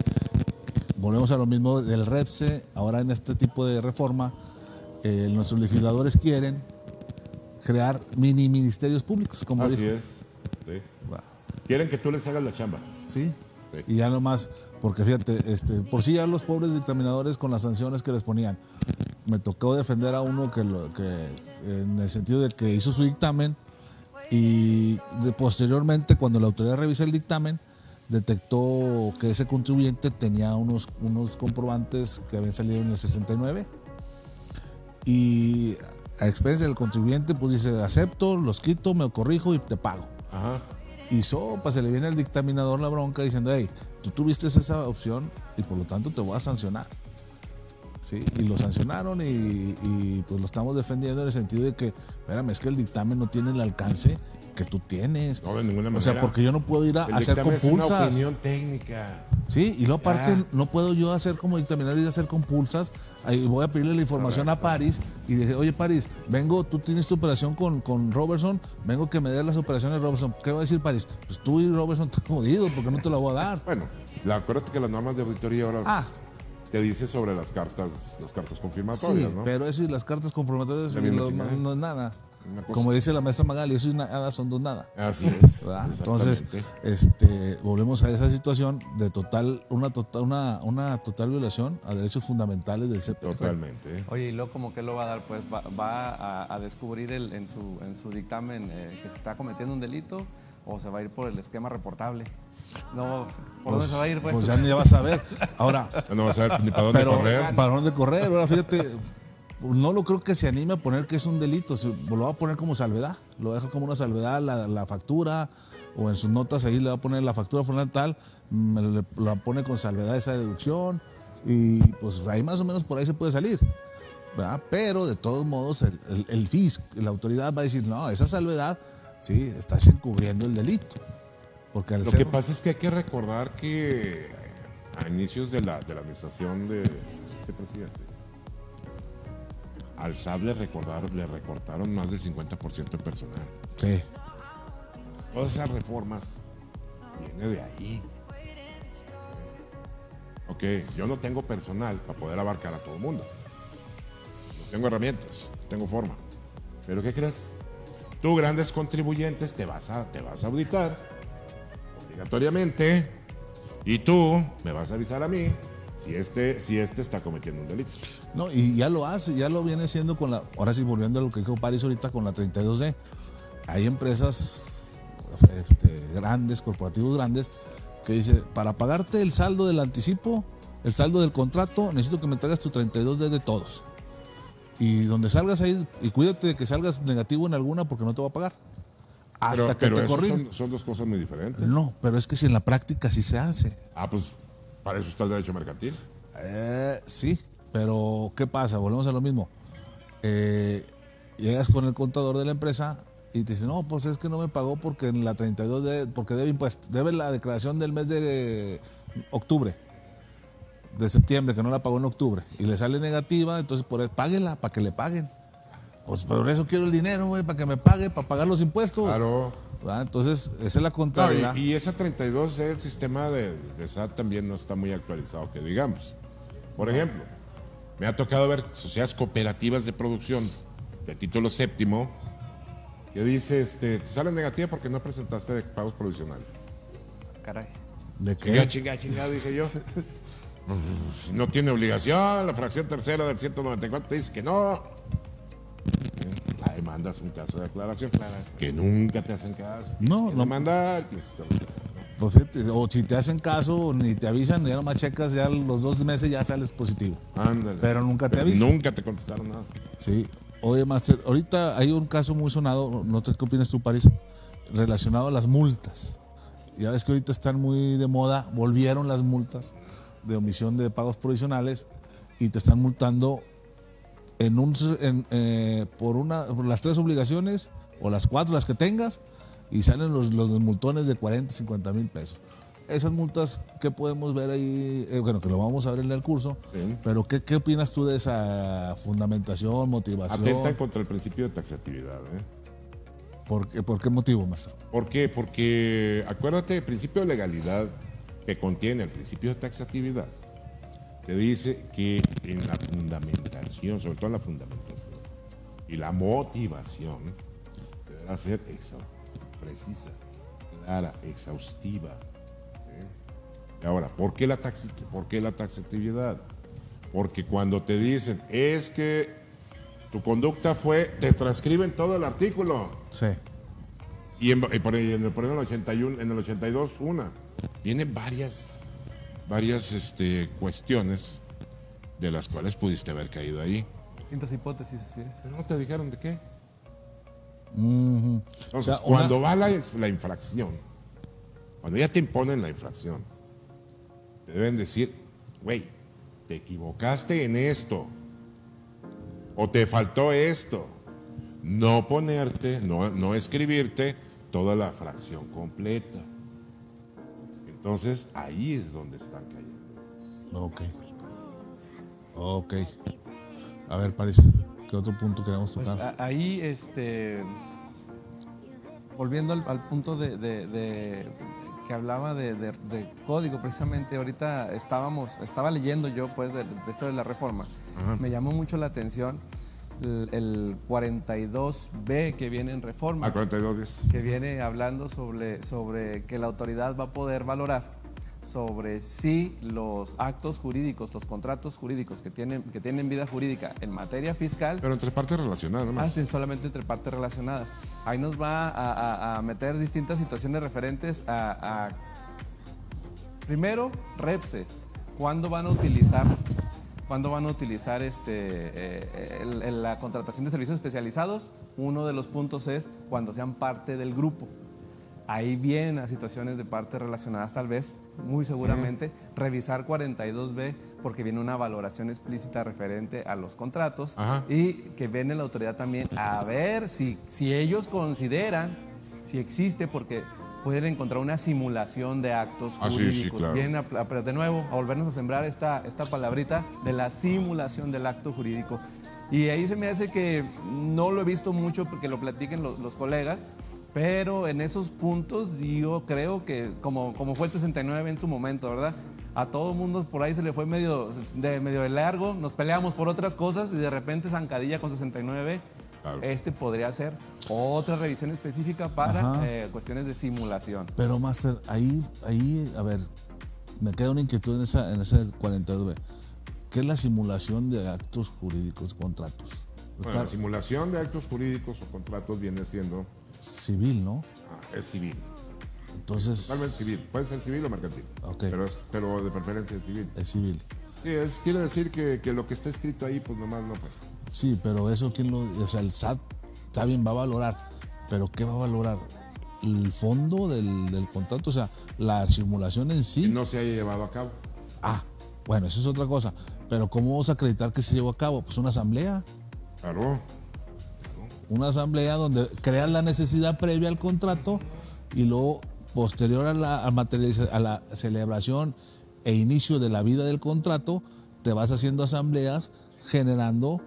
volvemos a lo mismo del REPSE, ahora en este tipo de reforma, eh, nuestros legisladores quieren crear mini ministerios públicos, como Así dijo. es. Sí. Wow. Quieren que tú les hagas la chamba. Sí. Sí. Y ya nomás, porque fíjate, este, por sí ya los pobres dictaminadores con las sanciones que les ponían. Me tocó defender a uno que, lo, que en el sentido de que hizo su dictamen y de- posteriormente cuando la autoridad revisa el dictamen detectó que ese contribuyente tenía unos, unos comprobantes que habían salido en el 69 y a expensa del contribuyente pues dice acepto, los quito, me corrijo y te pago. Ajá. Y sopa, se le viene al dictaminador la bronca diciendo, hey, tú tuviste esa opción y por lo tanto te voy a sancionar. ¿Sí? Y lo sancionaron y, y, pues lo estamos defendiendo en el sentido de que, espérame, es que el dictamen no tiene el alcance que tú tienes. No, de ninguna O sea, manera. porque yo no puedo ir a El hacer dictamen es una compulsas. opinión técnica. Sí, y luego aparte Ah. no puedo yo hacer como dictaminador y hacer compulsas. Ahí voy a pedirle la información a Paris y dije, oye Paris, vengo, tú tienes tu operación con, con Robertson, vengo que me des las operaciones de Robertson. ¿Qué va a decir Paris? Pues tú y Robertson están jodidos porque no te la voy a dar. Bueno, la, acuérdate que las normas de auditoría ahora Ah. Te dice sobre las cartas, las cartas Sí, confirmatorias, ¿no? pero eso y las cartas lo- chingada. no es nada. Como dice la maestra Magali, eso y nada son dos nada. Así es. ¿verdad? Entonces, este, volvemos a esa situación de total, una total, una, una total violación a derechos fundamentales del CPP. Totalmente. Oye, y luego como que lo va a dar, pues va, va a, a descubrir el- en, su, en su dictamen eh, que se está cometiendo un delito o se va a ir por el esquema reportable. No, ¿por dónde se va a ir? Pues, Pues ya ni vas a ver. Ahora, Ya No vas a ver ni para dónde pero correr. ¿para dónde correr? Ahora fíjate, no lo creo que se anime a poner que es un delito, se- lo va a poner como salvedad, lo deja como una salvedad la, la factura o en sus notas ahí le va a poner la factura fulana tal, me le- la pone con salvedad esa deducción y pues ahí más o menos por ahí se puede salir. ¿verdad? Pero de todos modos el, el, la autoridad va a decir, no, esa salvedad, sí, estás encubriendo el delito. Porque al Lo ser- que pasa es que hay que recordar que a inicios de la, de la administración de este presidente, al SAT le, recordar, le recortaron más del 50% de personal. Sí. Todas esas reformas viene de ahí. Ok, yo no tengo personal para poder abarcar a todo el mundo. No tengo herramientas, no tengo forma. Pero ¿qué crees? Tú, grandes contribuyentes, te vas a, te vas a auditar obligatoriamente y tú me vas a avisar a mí si este, si este está cometiendo un delito. No, y ya lo hace, ya lo viene haciendo con la. Ahora sí, volviendo a lo que dijo Paris ahorita con la 32D. Hay empresas este, grandes, corporativos grandes, que dice, para pagarte el saldo del anticipo, el saldo del contrato, necesito que me traigas tu 32D de todos. Y donde salgas ahí, y cuídate de que salgas negativo en alguna porque no te va a pagar. Hasta Pero, que pero te esos corrijan. son, son dos cosas muy diferentes. No, pero es que si en la práctica sí se hace. Ah, pues para eso está el derecho mercantil. Eh, sí, pero ¿qué pasa? Volvemos a lo mismo. Eh, llegas con el contador de la empresa y te dice, no, pues es que no me pagó porque en la 32 de, porque debe impuesto, debe la declaración del mes de octubre, de septiembre, que no la pagó en octubre, y le sale negativa, entonces por eso, páguela para que le paguen. Pues por eso quiero el dinero, güey, para que me pague, para pagar los impuestos. Claro. ¿verdad? Entonces, esa es la No, contabilidad. y, y esa 32 el sistema de, de SAT también no está muy actualizado, que digamos. Por ejemplo, me ha tocado ver sociedades cooperativas de producción de título séptimo que dice, este, te sale negativa porque no presentaste pagos provisionales. Caray. ¿De qué? chinga, chinga, dije yo. No tiene obligación, la fracción tercera del 194 te dice que no. Mandas un caso de aclaración. Que nunca te hacen caso. No, Es que no. mandar. Pues fíjate, o si te hacen caso, ni te avisan, ya nomás checas, ya los dos meses ya sales positivo. Ándale. Pero nunca te Pero avisan. Nunca te contestaron nada. Sí. Oye, Master, ahorita hay un caso muy sonado, no sé qué opinas tú, París, relacionado a las multas. Ya ves que ahorita están muy de moda, volvieron las multas de omisión de pagos provisionales y te están multando en un, en, eh, por, una, por las tres obligaciones o las cuatro, las que tengas, y salen los, los multones de 40, 50 mil pesos. Esas multas, ¿qué podemos ver ahí? Eh, bueno, que lo vamos a ver en el curso, Sí. pero ¿qué, ¿qué opinas tú de esa fundamentación, motivación? Atentan contra el principio de taxatividad. ¿eh? ¿Por qué, ¿Por qué motivo, maestro? ¿Por qué? Porque acuérdate, el principio de legalidad que contiene el principio de taxatividad te dice que en la fundamentación, sobre todo en la fundamentación y la motivación, deberá ser precisa, clara, exhaustiva. ¿sí? Y ahora, ¿por qué, la taxi- ¿por qué la taxatividad? Porque cuando te dicen, es que tu conducta fue, te transcriben todo el artículo. Sí. Y el, en el 81, en el 82, una. Vienen varias, varias este, cuestiones de las cuales pudiste haber caído ahí. Distintas hipótesis, así es. Pero no te dijeron de qué. Entonces, O sea, una- cuando va la, la infracción, cuando ya te imponen la infracción, te deben decir, güey, te equivocaste en esto. O te faltó esto. No ponerte, no, no escribirte toda la fracción completa. Entonces, ahí es donde están cayendo. Ok. Ok. A ver, París, ¿qué otro punto queremos Pues tocar? a- ahí, este, volviendo al, al punto de, de- de- que hablaba de, de- de código, precisamente ahorita estábamos, estaba leyendo yo pues de, de esto de la reforma. Me llamó mucho la atención el, el 42B que viene en reforma A 42 días. que viene hablando sobre, sobre que la autoridad va a poder valorar sobre si los actos jurídicos, los contratos jurídicos que tienen, que tienen vida jurídica en materia fiscal, Pero entre partes relacionadas, nada ah, sí, solamente entre partes relacionadas. Ahí nos va a, a- a meter distintas situaciones referentes a, a- primero, REPSE. ¿Cuándo van a utilizar, cuándo van a utilizar este, eh, el- el- la contratación de servicios especializados? Uno de los puntos es cuando sean parte del grupo. Ahí vienen situaciones de partes relacionadas tal vez, muy seguramente, revisar 42B porque viene una valoración explícita referente a los contratos y que viene la autoridad también a ver si, si ellos consideran, si existe, porque pueden encontrar una simulación de actos Ah, sí, sí, jurídicos. claro. Vienen a, a- de nuevo a volvernos a sembrar esta, esta palabrita de la simulación del acto jurídico. Y ahí se me hace que no lo he visto mucho porque lo platiquen los, los colegas, pero en esos puntos yo creo que, como, como fue el 69 en su momento, ¿verdad? A todo mundo por ahí se le fue medio de, medio de largo, nos peleamos por otras cosas y de repente zancadilla con 69. Claro. Este podría ser otra revisión específica para eh, cuestiones de simulación. Pero, Master, ahí, ahí, a ver, me queda una inquietud en esa, en ese 42B. ¿Qué es la simulación de actos jurídicos, contratos? Bueno, la simulación de actos jurídicos o contratos viene siendo civil, ¿no? ah, Es civil. Entonces, Totalmente civil. Puede ser civil o mercantil. Ok. Pero, es- pero de preferencia es civil. es civil. Sí, es, quiere decir que, que lo que está escrito ahí, pues nomás no puede. Sí, pero eso, ¿quién lo.? O sea, el SAT, está bien, va a valorar. Pero ¿qué va a valorar? El fondo del, del contrato, o sea, la simulación en sí. Que no se haya llevado a cabo. Ah, bueno, eso es otra cosa. Pero ¿cómo vamos a acreditar que se llevó a cabo? Pues una asamblea. Claro. Una asamblea donde crean la necesidad previa al contrato y luego, posterior a la, a la celebración e inicio de la vida del contrato, te vas haciendo asambleas generando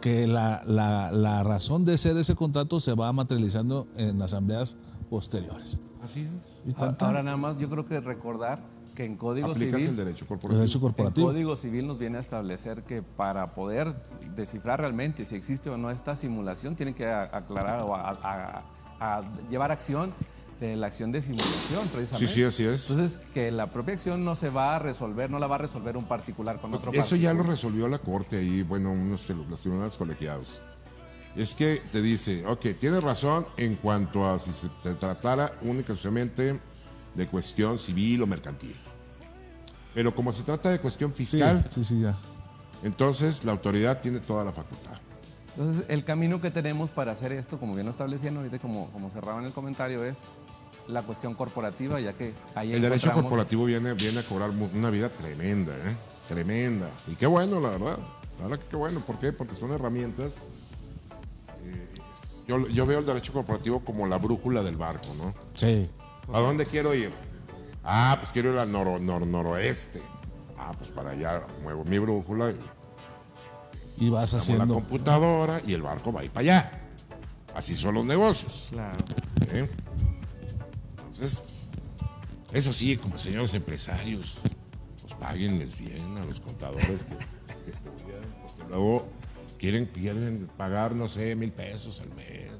que la, la- la razón de ser ese contrato se va materializando en asambleas posteriores. Así es. Y tan, Ahora, tan. ahora nada más yo creo que recordar que en Código Aplicas Civil el derecho El corporativo. derecho El corporativo. Código Civil nos viene a establecer que para poder descifrar realmente si existe o no esta simulación, tienen que aclarar o a, a- a llevar acción de la acción de simulación, precisamente. Sí, sí, así es. Entonces, que la propia acción no se va a resolver, no la va a resolver un particular con otro Eso ya lo resolvió la corte ahí, bueno, unos de los tribunales colegiados. Es que te dice, ok, tienes razón en cuanto a si se, se tratara única y exclusivamente de cuestión civil o mercantil. Pero como se trata de cuestión Sí, fiscal, sí, sí, ya. entonces la autoridad tiene toda la facultad. Entonces, el camino que tenemos para hacer esto, como bien lo establecían ahorita, como, como cerraban el comentario, es la cuestión corporativa, ya que ahí El derecho corporativo viene, viene a cobrar una vida tremenda, ¿eh? Tremenda. Y qué bueno, la verdad. La verdad que qué bueno. ¿Por qué? Porque son herramientas. eh, yo, yo veo el derecho corporativo como la brújula del barco, ¿no? Sí. ¿A dónde quiero ir? Ah, pues quiero ir al noro- nor- noroeste. Ah, pues para allá muevo mi brújula y Y vas pongo la haciendo. computadora y el barco va a ir para allá. Así son los negocios. Claro. ¿eh? Entonces, eso sí, como señores empresarios, pues páguenles bien a los contadores que, que estudian, porque luego quieren, quieren pagar, no sé, mil pesos al mes.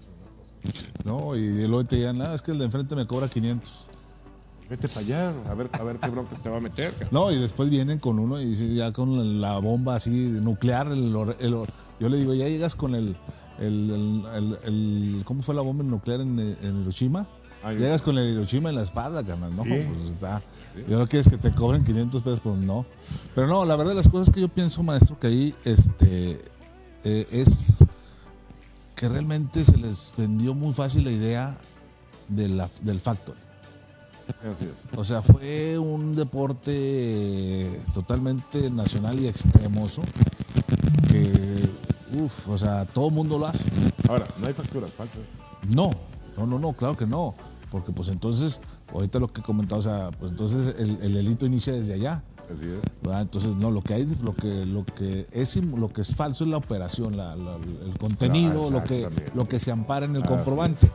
No, y luego te digan, "Ah, es que el de enfrente me cobra 500. Vete para allá, a ver, a ver qué broncas te va a meter. cara. No, y después vienen con uno y ya con la bomba así nuclear. el el yo le digo, ya llegas con el, el, el- el- el- ¿Cómo fue la bomba nuclear en, en Hiroshima? Ay, llegas con el Hiroshima en la espalda, carnal. No, Sí. pues está. Yo no quieres que te cobren 500 pesos, pues no. Pero no, la verdad, las cosas que yo pienso, maestro, que ahí este, eh, es que realmente se les vendió muy fácil la idea de la, del factory. Así es. O sea, fue un deporte totalmente nacional y extremoso que, uff, o sea, todo el mundo lo hace. Ahora, no hay facturas falsas. No, no, no, no, claro que no. Porque pues entonces, ahorita lo que he comentado, o sea, pues entonces el, el delito inicia desde allá. Así es. Entonces, no, lo que hay, lo que, lo que es, lo que es falso es la operación, la- la- el contenido, Ah, lo que, lo que se ampara en el Así comprobante.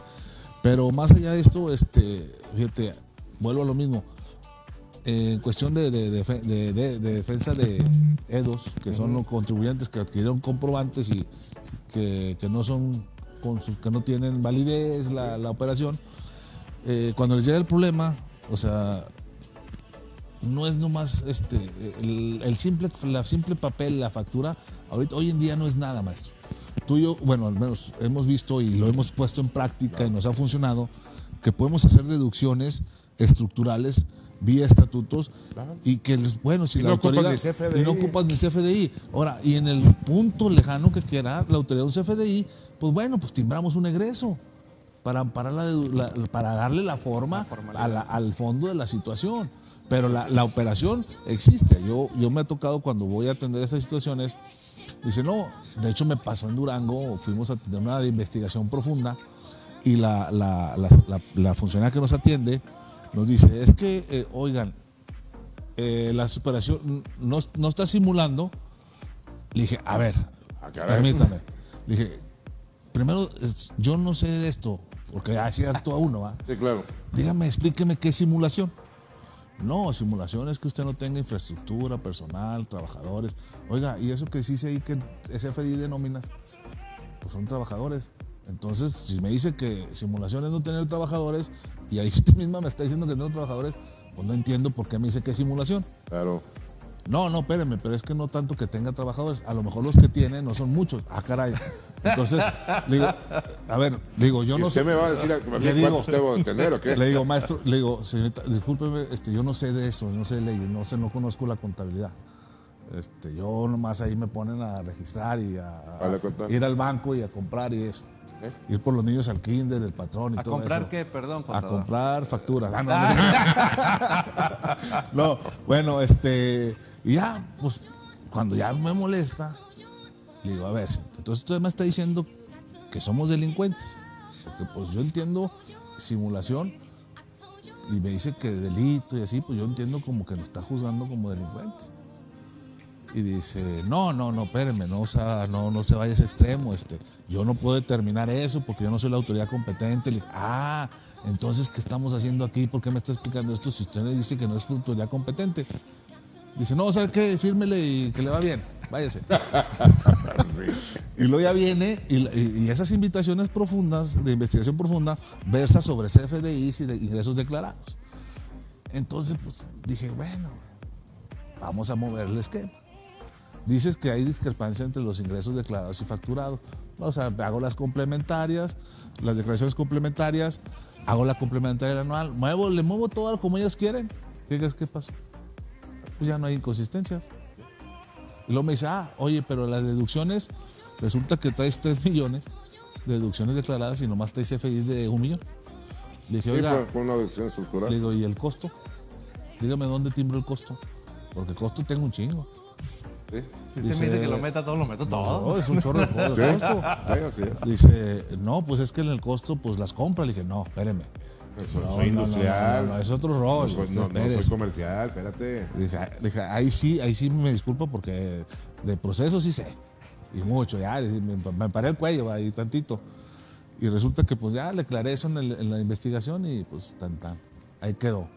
Pero más allá de esto, este, fíjate, vuelvo a lo mismo. Eh, En cuestión de, de- de fe- de- de- de defensa de EDOS, que son los contribuyentes que adquirieron comprobantes y que, que no son con sus- que no tienen validez la, la operación, eh, cuando les llega el problema, o sea, no es nomás este el, el simple la simple papel la factura ahorita hoy en día no es nada maestro. Tú y yo bueno al menos hemos visto y lo hemos puesto en práctica y nos ha funcionado que podemos hacer deducciones estructurales vía estatutos y que bueno si Y la no autoridad y no ocupas ni CFDI ahora y en el punto lejano que quiera la autoridad de un CFDI pues bueno pues timbramos un egreso para amparar la, la- para darle la forma a la- al fondo de la situación. Pero la, operación existe. Yo, yo me ha tocado cuando voy a atender estas situaciones, dice, no, de hecho me pasó en Durango, fuimos a tener una investigación profunda y la, la, la, la- la funcionaria que nos atiende nos dice, es que, eh, oigan, eh, la operación no, no está simulando. Le dije, a ver, Ah, permítame. Le dije, primero, yo no sé de esto, porque así actúa uno, ¿va? Sí, claro. Dígame, explíqueme qué es simulación. No, simulación es que usted no tenga infraestructura, personal, trabajadores. Oiga, ¿y eso que dice ahí que es FDI de nóminas? Pues son trabajadores. Entonces, si me dice que simulación es no tener trabajadores, y ahí usted misma me está diciendo que no tengo trabajadores, pues no entiendo por qué me dice que es simulación. Claro. No, no, espérenme, pero es que no tanto que tenga trabajadores. A lo mejor los que tiene no son muchos. Ah, caray. Entonces, le digo, a ver, le digo, yo ¿Y no usted sé. me va a decir a, a mí Le digo- cuántos debo de tener o qué? Le digo, maestro, le digo, señorita, discúlpeme, este, yo no sé de eso, no sé de leyes, no sé, no conozco la contabilidad. Este, yo nomás ahí me ponen a registrar y a, a Vale, ir al banco y a comprar y eso. ¿Eh? Ir por los niños al kinder, el patrón y ¿A todo comprar eso. qué? Perdón, A contador. comprar facturas. Ah, no, no. No, bueno, este, y ya, pues, cuando ya me molesta, le digo, a ver, entonces usted me está diciendo que somos delincuentes. Porque pues yo entiendo simulación y me dice que delito y así, pues yo entiendo como que nos está juzgando como delincuentes. Y dice, no, no, no, espérenme, no, o sea, no, no se vaya a ese extremo, este, yo no puedo determinar eso porque yo no soy la autoridad competente. Ah, entonces, ¿qué estamos haciendo aquí? ¿Por qué me está explicando esto si usted le dice que no es autoridad competente? Dice, no, ¿sabe qué? Fírmele y que le va bien, váyase. Y luego ya viene y esas invitaciones profundas, de investigación profunda, versa sobre CFDIs y de ingresos declarados. Entonces, pues dije, bueno, vamos a mover el esquema. Dices que hay discrepancia entre los ingresos declarados y facturados. O sea, hago las complementarias, las declaraciones complementarias, hago la complementaria anual, muevo, le muevo todo como ellos quieren. ¿Qué crees que pasó? Pues ya no hay inconsistencias. Y luego me dice, ah, oye, pero las deducciones, resulta que traes 3 millones de deducciones declaradas y nomás traes CFDI de un millón. Le dije, oiga, fue- una deducción le estructural. digo, ¿y el costo? Dígame dónde timbro el costo. Porque costo tengo un chingo. Sí, Si usted me dice que lo meta todo, lo meto todo. No, es un chorro de co- Sí, de costo. sí, así es. Dice, no, pues es que en el costo, pues las compra. Le dije, no, espéreme. Pues No, soy no, industrial. no, es otro rol. no, soy comercial, espérate. Dije, "Ah", ahí sí, ahí sí me disculpo porque de proceso sí sé. Y mucho, ya, me, me paré el cuello ahí tantito. Y resulta que pues ya le aclaré eso en, el- en la investigación y pues tan, tan, ahí quedó.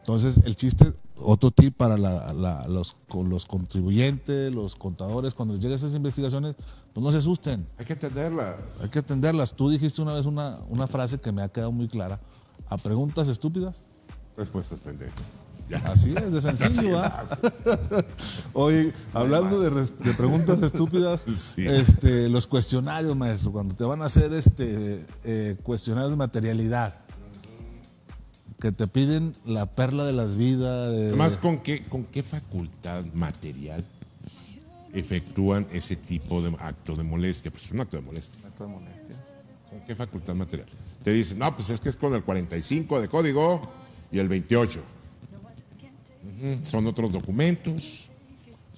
Entonces, el chiste, otro tip para la- la- los, con los contribuyentes, los contadores, cuando les lleguen esas investigaciones, pues no se asusten, Hay que entenderla. hay que atenderlas. Tú dijiste una vez una, una frase que me ha quedado muy clara. A preguntas estúpidas, Respuestas pendejas. Ya. Así es, de sencillo, ¿va? Oye, hablando de, preguntas estúpidas, Sí. este, los cuestionarios, maestro, cuando te van a hacer este eh, cuestionarios de materialidad, que te piden la perla de las vidas. de- Además, ¿con qué, ¿con qué facultad material efectúan ese tipo de acto de molestia? Pues es un acto de molestia. Acto de molestia. ¿Con qué facultad material? Te dicen, no, pues es que es con el 45 de código y el 28. Ujú, Son otros documentos,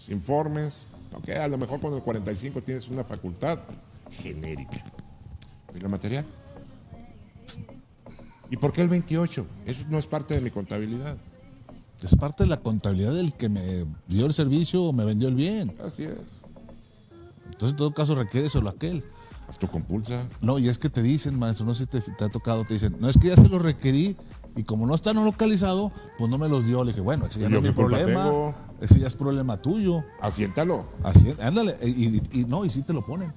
informes. Ok, a lo mejor con el 45 tienes una facultad genérica. ¿Y la material? ¿Y por qué el 28? Eso no es parte de mi contabilidad. Es parte de la contabilidad del que me dio el servicio o me vendió el bien. Así es. Entonces, en todo caso, requiere solo aquel. Haz tu compulsa. No, y es que te dicen, maestro, no sé si te, te ha tocado, te dicen, no es que ya se los requerí y como no está no localizado, pues no me los dio. Le dije, bueno, ese ya ¿Y no es mi problema, tengo? ese ya es problema tuyo. Asiéntalo. Así, ándale, y, y- y no, y sí te lo ponen.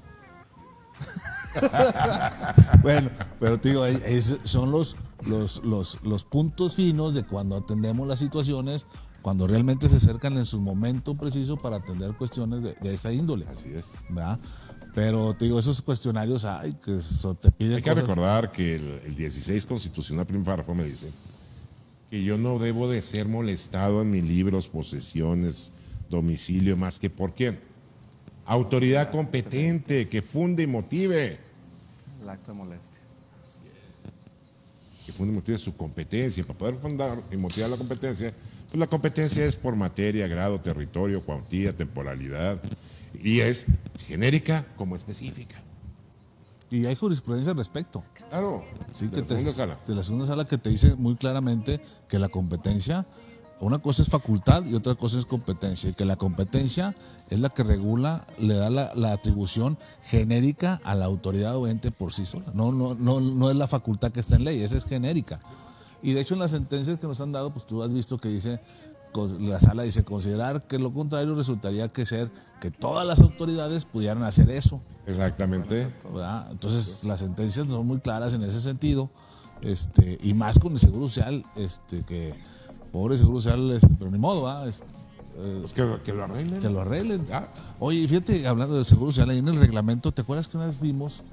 bueno, pero te digo, son los, los, los, los puntos finos de cuando atendemos las situaciones, cuando realmente se acercan en su momento preciso para atender cuestiones de, de esa índole. Así es. ¿verdad? Pero te digo, esos cuestionarios, ay, que eso te piden Hay que recordar que el, el 16 constitucional, primer párrafo, me dice que yo no debo de ser molestado en mis libros, posesiones, domicilio, más que por quién. Autoridad competente que funde y motive. El acto de molestia. Que funde y motive su competencia. Para poder fundar y motivar la competencia, pues la competencia es por materia, grado, territorio, cuantía, temporalidad. Y es genérica como específica. Y hay jurisprudencia al respecto. Claro. Sí, de que la te, segunda sala. de la segunda sala que te dice muy claramente que la competencia, una cosa es facultad y otra cosa es competencia. Y que la competencia es la que regula, le da la, la atribución genérica a la autoridad o ente por sí sola. No, no, no, no es la facultad que está en ley, esa es genérica. Y de hecho en las sentencias que nos han dado, pues tú has visto que dice, la sala dice, considerar que lo contrario resultaría que ser que todas las autoridades pudieran hacer eso. Exactamente. ¿verdad? Entonces las sentencias son muy claras en ese sentido, este, y más con el Seguro Social, este, que pobre Seguro Social, este, pero ni modo. Este, eh, Pues que, que lo arreglen. que lo arreglen. Ya. Oye, fíjate, hablando de seguro social, ahí en el reglamento, ¿te acuerdas que una vez vimos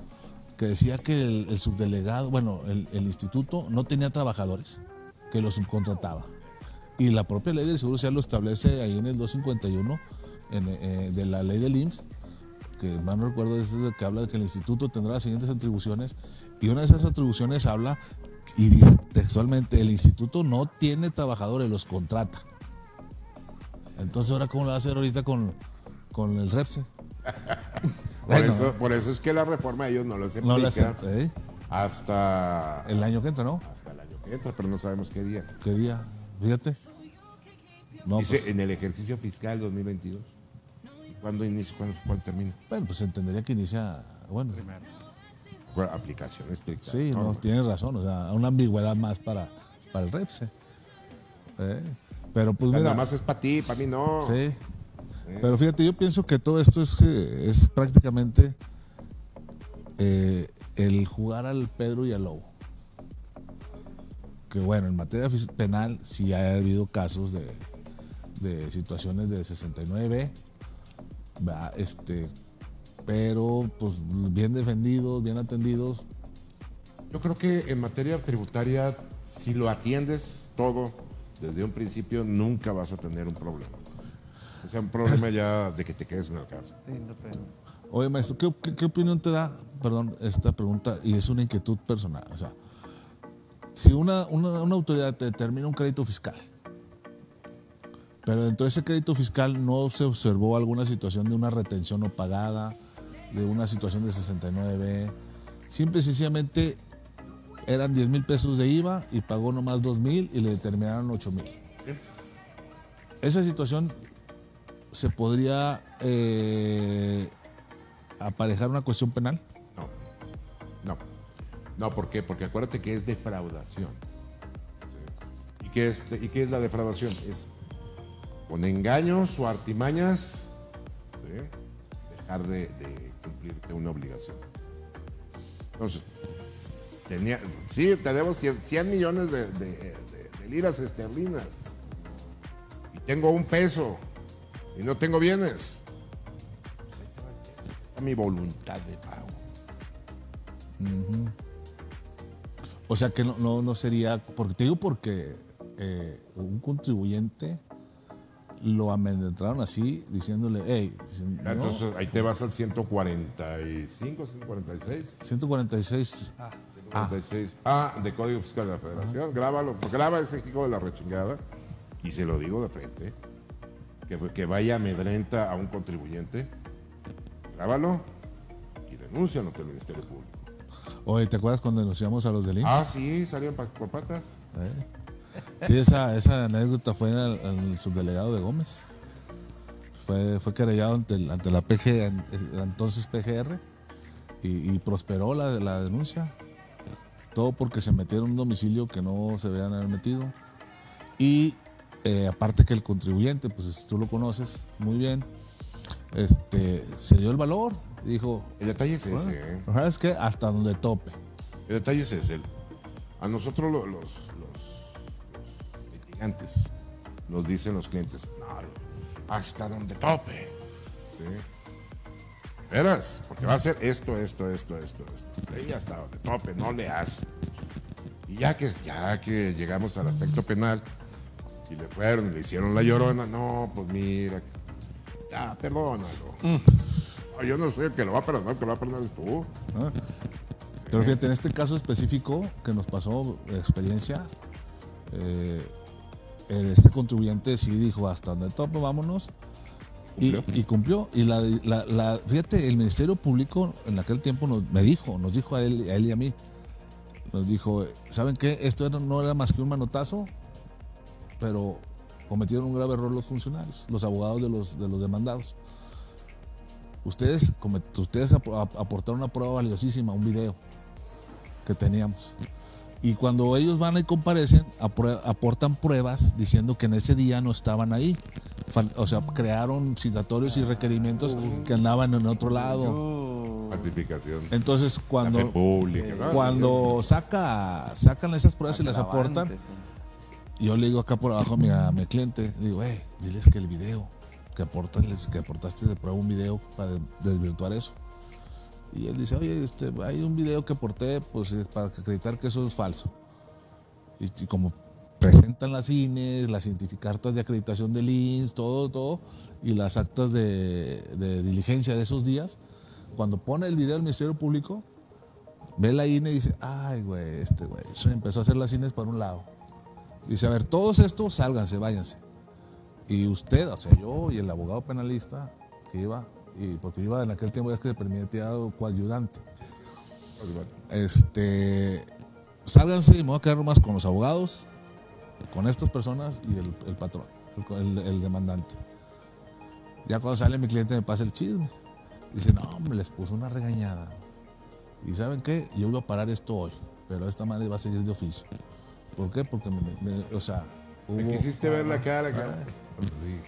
que decía que el, el subdelegado, bueno, el, el instituto no tenía trabajadores, que los subcontrataba? Y la propia ley del seguro social lo establece ahí en el 251 en, eh, de la ley del IMSS, que más no recuerdo es de que habla de que el instituto tendrá las siguientes atribuciones, y una de esas atribuciones habla, y dice textualmente, el instituto no tiene trabajadores, los contrata. Entonces, ¿ahora cómo lo va a hacer ahorita con, con el REPSE? Por, Bueno. eso, por eso es que la reforma ellos no los aplican No lo acepta, ¿eh? hasta, El año que entra, ¿no? hasta el año que entra, pero no sabemos qué día. ¿Qué día? Fíjate. No, Dice pues, en el ejercicio fiscal 2022. ¿Cuándo inicia? ¿Cuándo, cuándo termina? bueno, pues entendería que inicia. Bueno, Bueno, Aplicación estricta. sí, no, tienes razón. O sea, una ambigüedad más para, para el REPSE. ¿eh? Pero pues O sea, mira. nada más es para ti, para mí no. Sí. Pero fíjate, yo pienso que todo esto es, eh, es prácticamente eh, el jugar al Pedro y al Lobo. Que bueno, en materia penal sí ha habido casos de, de situaciones de 69, ¿verdad? este, pero pues bien defendidos, bien atendidos. Yo creo que en materia tributaria, si lo atiendes todo desde un principio, nunca vas a tener un problema. O sea, un problema ya de que te quedes en el caso. Sí, no sé. Oye, maestro, ¿qué, qué, qué opinión te da, perdón, esta pregunta, y es una inquietud personal? O sea, si una, una, una autoridad te determina un crédito fiscal, pero dentro de ese crédito fiscal no se observó alguna situación de una retención no pagada, de una situación de 69, simple y sencillamente eran 10 mil pesos de IVA y pagó nomás 2 mil y le determinaron 8 mil. Esa situación se podría eh, aparejar una cuestión penal. No. No. No, ¿por qué? Porque acuérdate que es defraudación. ¿Y, qué es, ¿Y qué es la defraudación? Es con engaños o artimañas dejar de, de cumplirte una obligación. Entonces, tenía, sí, tenemos 100, 100 millones de, de- esterlinas y tengo un peso y no tengo bienes. Pues mi voluntad de pago. O sea que no, no, no sería, porque te digo porque eh, un contribuyente lo amedrentaron así, diciéndole, hey, no, Entonces ahí te vas al 145, 146. 146, 146 A de Código Fiscal de la Federación. Grábalo, graba ese hijo de la rechingada y se lo digo de frente. Que, que vaya amedrenta a un contribuyente, grábalo y denúncialo ante el Ministerio Público. oye, ¿te acuerdas cuando denunciamos a los del IMSS? Ah, sí, salieron pa- por patas. Eh. Sí, esa, esa anécdota fue en el, en el subdelegado de Gómez. Fue, fue querellado ante, el- ante la PG, el entonces PGR, y, y prosperó la, la denuncia. Todo porque se metieron en un domicilio que no se debían haber metido. Y eh, aparte que el contribuyente, pues tú lo conoces muy bien, este, se dio el valor dijo, El detalle es ese, ¿eh? ¿sabes qué? Hasta donde tope. El detalle es ese. A nosotros lo- los, los, los litigantes nos dicen los clientes, "No, hasta donde tope. ¿Sí? Verás, porque va a ser esto, esto, esto, esto, esto. Y hasta donde tope, no le haces. Y ya que, ya que llegamos al aspecto penal y le fueron y le hicieron la llorona, no, pues mira, ya, perdónalo. No, yo no soy el que lo va a perdonar, el que lo va a perdonar es tú. Pero fíjate, en este caso específico que nos pasó de experiencia, eh, este contribuyente sí dijo hasta donde tope, vámonos. Y, y cumplió. Y la, la- la- fíjate, el Ministerio Público en aquel tiempo nos, me dijo, nos dijo a él, a él y a mí, nos dijo, ¿saben qué? Esto era- no era más que un manotazo, pero cometieron un grave error los funcionarios, los abogados de los, de los demandados. Ustedes, ustedes ap- ap- aportaron una prueba valiosísima, un video que teníamos. Y cuando ellos van y comparecen, aportan pruebas diciendo que en ese día no estaban ahí. O sea, crearon citatorios y requerimientos que andaban en otro lado. Falsificación. Entonces, cuando, cuando saca, sacan esas pruebas y las aportan, yo le digo acá por abajo a mi, a mi cliente, digo, eh, diles que el video que aportas, que aportaste de prueba un video para de- desvirtuar eso. Y él dice, oye, este, hay un video que aporté pues, eh, para acreditar que eso es falso. Y, y como presentan las INES, las identificartas de acreditación del INS, todo, todo, y las actas de, de diligencia de esos días, cuando pone el video del Ministerio Público, ve la INE y dice, ay, güey, este güey, se empezó a hacer las INES por un lado. Dice, a ver, todos estos, sálganse, váyanse. Y usted, o sea, yo y el abogado penalista que iba, y porque iba en aquel tiempo es que se permitía coayudante. Este, sálganse y me voy a quedar nomás con los abogados, con estas personas y el, el patrón, el, demandante. Ya cuando sale mi cliente me pasa el chisme. Dice, no, hombre, les puso una regañada. Y ¿saben qué? Yo iba a parar esto hoy, pero esta madre va a seguir de oficio. ¿Por qué? Porque, me, me- o sea, Me quisiste ver la cara, cara. Sí.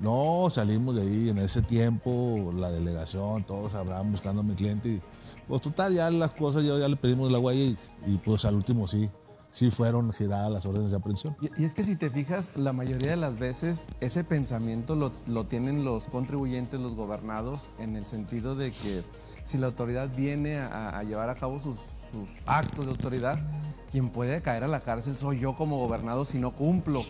No, salimos de ahí en ese tiempo, la delegación, todos hablaban buscando a mi cliente. Y, pues total, ya las cosas, ya, le pedimos la huella y, pues al último sí, sí fueron giradas las órdenes de aprehensión. Y, es que si te fijas, la mayoría de las veces ese pensamiento lo, lo tienen los contribuyentes, los gobernados, en el sentido de que si la autoridad viene a, a llevar a cabo sus, sus actos de autoridad, quien puede caer a la cárcel soy yo como gobernado si no cumplo.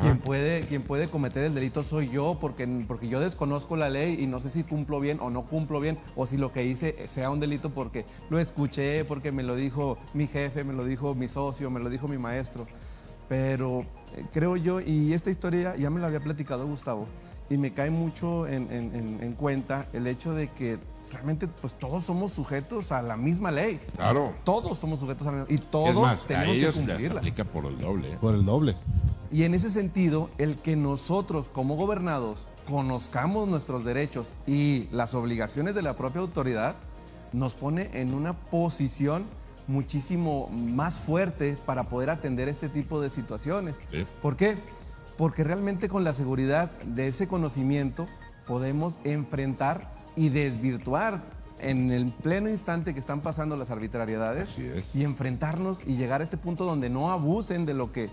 Quien puede, quien puede cometer el delito soy yo porque, porque yo desconozco la ley y no sé si cumplo bien o no cumplo bien o si lo que hice sea un delito porque lo escuché, porque me lo dijo mi jefe, me lo dijo mi socio, me lo dijo mi maestro. Pero eh, creo yo, y esta historia ya me la había platicado Gustavo, y me cae mucho en, en- en- en cuenta el hecho de que realmente pues todos somos sujetos a la misma ley. Claro. Todos somos sujetos a la misma y todos Es más, a tenemos que ellos les cumplirla. aplica por el doble. ¿eh? Por el doble. Y en ese sentido, el que nosotros como gobernados conozcamos nuestros derechos y las obligaciones de la propia autoridad nos pone en una posición muchísimo más fuerte para poder atender este tipo de situaciones. Sí. ¿Por qué? Porque realmente con la seguridad de ese conocimiento podemos enfrentar y desvirtuar en el pleno instante que están pasando las arbitrariedades y enfrentarnos y llegar a este punto donde no abusen de lo que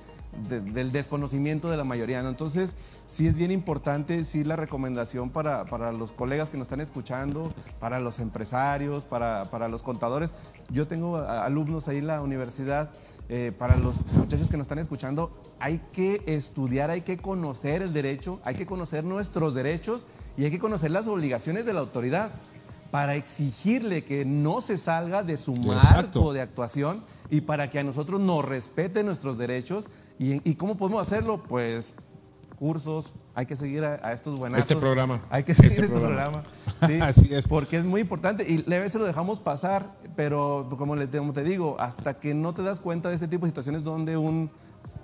de- del desconocimiento de la mayoría. ¿no? Entonces, sí es bien importante, sí la recomendación para, para los colegas que nos están escuchando, para los empresarios, para, para los contadores. Yo tengo alumnos ahí en la universidad, eh, para los muchachos que nos están escuchando, hay que estudiar, hay que conocer el derecho, hay que conocer nuestros derechos y hay que conocer las obligaciones de la autoridad para exigirle que no se salga de su marco de actuación y para que a nosotros nos respeten nuestros derechos. ¿Y, y cómo podemos hacerlo? Pues cursos, hay que seguir a, a estos buenazos. Este programa. Hay que seguir Este este, programa. programa. Sí, Así es. Porque es muy importante y a veces lo dejamos pasar, pero como, les, como te digo, hasta que no te das cuenta de este tipo de situaciones donde un...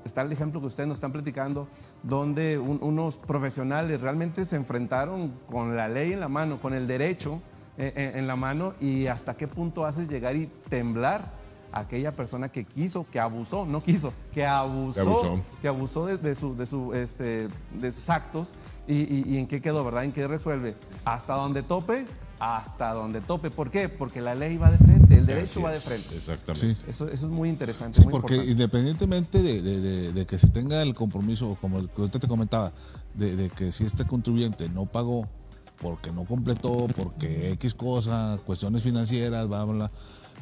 Está el ejemplo que ustedes nos están platicando, donde un- unos profesionales realmente se enfrentaron con la ley en la mano, con el derecho eh, en, en la mano y hasta qué punto haces llegar y temblar aquella persona que quiso, que abusó, no quiso, que abusó, Que abusó. que abusó de, de su, de, su, este, de sus actos y, y- y en qué quedó, ¿verdad? ¿En qué resuelve? Hasta donde tope, hasta donde tope. ¿Por qué? Porque la ley va de frente, el derecho Así va de es, frente. Exactamente. Sí. Eso, eso es muy interesante. Sí, muy porque importante. independientemente de, de- de- de que se tenga el compromiso, como el que ahorita te comentaba, de, de que si este contribuyente no pagó porque no completó, porque X cosa, cuestiones financieras, bla, bla, bla,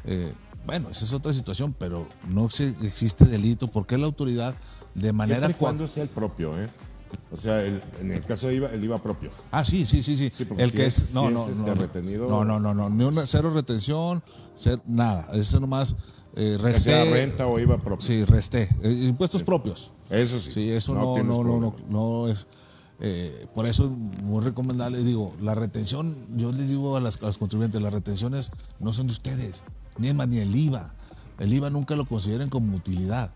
eh, bueno, esa es otra situación, pero no existe delito. porque la autoridad de manera... Cuando cua- sea el propio, ¿eh? O sea, el- en el caso de IVA, el IVA propio. Ah, sí, sí, sí, sí. El si que es- es, no, si no, es, este, no, retenido- no, no, no, no, ni una cero retención, nada, eso nomás eh, Ya sea resté, renta o IVA propio. sí, resté, Eh, impuestos propios. Eso sí. Sí, eso no, no, no, no, es. eh, por eso es muy recomendable. Digo, la retención, yo les digo a, las, a los contribuyentes, las retenciones no son de ustedes, ni más ni el IVA. El IVA nunca lo consideren como utilidad.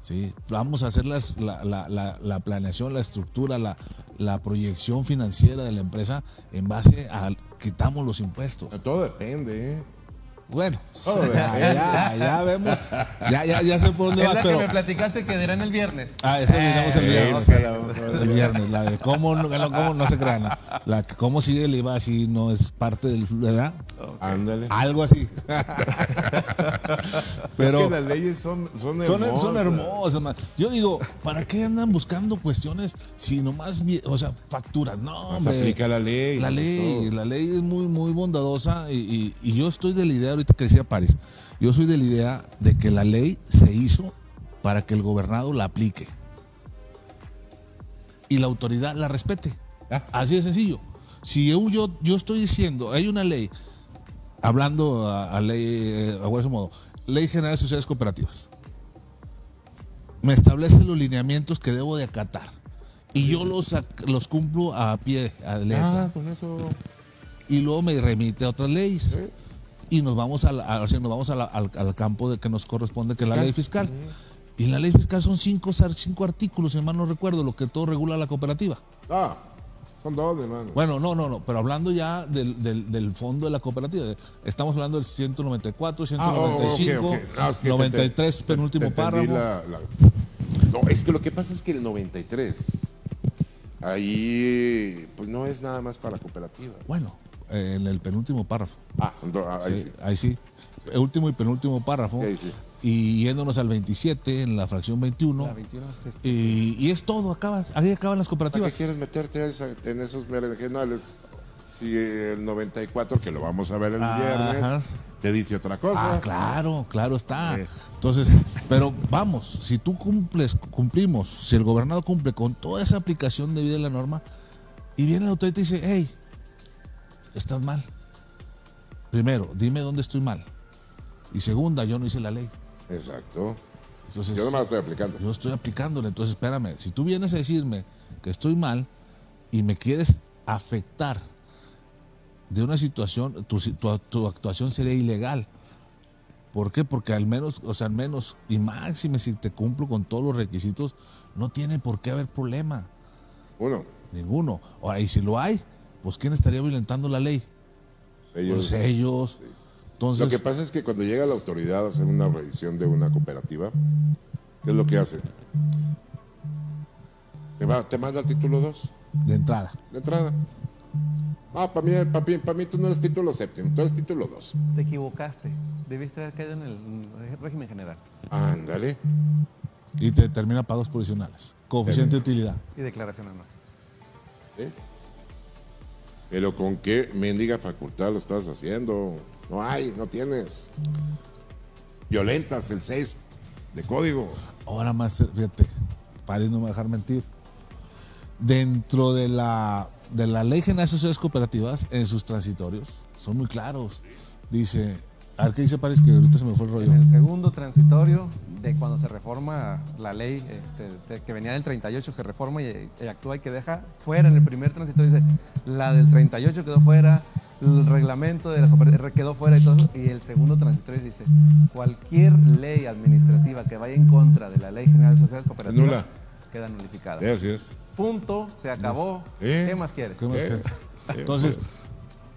¿sí? Vamos a hacer la, la- la- la planeación, la estructura, la, la proyección financiera de la empresa en base a quitamos los impuestos. Todo depende, ¿eh? Bueno, ya, ya, ya vemos. Ya, ya, ya sé por dónde Es vas, la pero. que me platicaste que dirán el viernes. Ah, eso diremos el Eh, viernes. esa la vamos a ver. El viernes, la de cómo no, no, cómo no se crean. ¿no? La que cómo sigue el IVA así no es parte del ¿verdad? Ándale. Algo así. Pero es que las leyes son, son hermosas. son hermosas. man. Yo digo, ¿para qué andan buscando cuestiones si nomás, o sea, facturas? No, hombre. aplica la ley. La ley, todo. la ley es muy, muy bondadosa y, y- y yo estoy de la idea, ahorita que decía París, yo soy de la idea de que la ley se hizo para que el gobernado la aplique y la autoridad la respete. Ah. Así de sencillo. Si yo, yo, yo estoy diciendo, hay una ley, hablando a, a ley, eh, a modo, Ley General de Sociedades Cooperativas, me establece los lineamientos que debo de acatar y yo los, los cumplo a pie, a letra Ah, con eso. y luego me remite a otras leyes. Y nos vamos, a la- a- nos vamos a la- al, al campo de que nos corresponde, que es la ley fiscal. Y la ley fiscal son cinco, cinco artículos, si mal no recuerdo, lo que todo regula la cooperativa. Ah, son dos, hermano. Bueno, no, no, no, pero hablando ya del, del- del fondo de la cooperativa, de- estamos hablando del 194, Ah, oh, ok, 195, ok. No, es que te- 93, te- penúltimo te párrafo. la- No, es que lo que pasa es que el 93, ahí, pues no es nada más para la cooperativa. Bueno, en el penúltimo párrafo. Ah, ah, ahí Sí, sí. Ahí sí. El último y penúltimo párrafo. Sí, sí. Y yéndonos al 27, en la fracción 21. La 21 es este. Y, y es todo, acaba, ahí acaban las ¿Para qué cooperativas. quieres meterte en esos berenjenales? Si el 94, que lo vamos a ver el Ajá. viernes, te dice otra cosa. Ah, claro, claro está. Sí. Entonces, pero vamos, si tú cumples, cumplimos, si el gobernador cumple con toda esa aplicación de vida de la norma, y viene la autoridad y te dice, hey, estás mal. Primero, dime dónde estoy mal. Y segunda, yo no hice la ley. Exacto. Entonces, Yo no me la estoy aplicando. yo estoy aplicándole. Entonces, espérame, si tú vienes a decirme que estoy mal y me quieres afectar de una situación, tu, si- tu- tu actuación sería ilegal. ¿Por qué? Porque al menos, o sea, al menos, y máxime si te cumplo con todos los requisitos, no tiene por qué haber problema. Uno, Ninguno. Ahora, y si lo hay, pues ¿quién estaría violentando la ley? ellos. Pues ellos. Entonces, Lo que pasa es que cuando llega la autoridad a hacer una revisión de una cooperativa, ¿qué es lo que hace? Te, va- te manda el título 2 de entrada. de entrada. Ah, para mí, para mí, para mí tú no eres título séptimo, tú eres título 2. Te equivocaste. Debiste haber caído en el régimen general. Ándale. Y te determina pagos provisionales. Coeficiente de utilidad. Y declaración anual. ¿sí? Pero con qué mendiga facultad lo estás haciendo. No hay, no tienes. Violentas el 6 de código. Ahora más, fíjate, para no me dejar mentir. Dentro de la, de la Ley General de Sociedades Cooperativas, en sus transitorios, son muy claros. Dice, ver qué dice París, que ahorita se me fue el rollo. En el segundo transitorio de cuando se reforma la ley este, de- que venía del 38, se reforma y, y actúa y que deja fuera en el primer transitorio, dice, la del 38 quedó fuera, el reglamento de la cooperativa quedó fuera y todo eso, y el segundo transitorio dice, cualquier ley administrativa que vaya en contra de la ley general de sociedades cooperativas Nula. queda nulificada. Sí, así es. Punto, se acabó. ¿Eh? ¿Qué más quieres? ¿Qué más quieres? Entonces,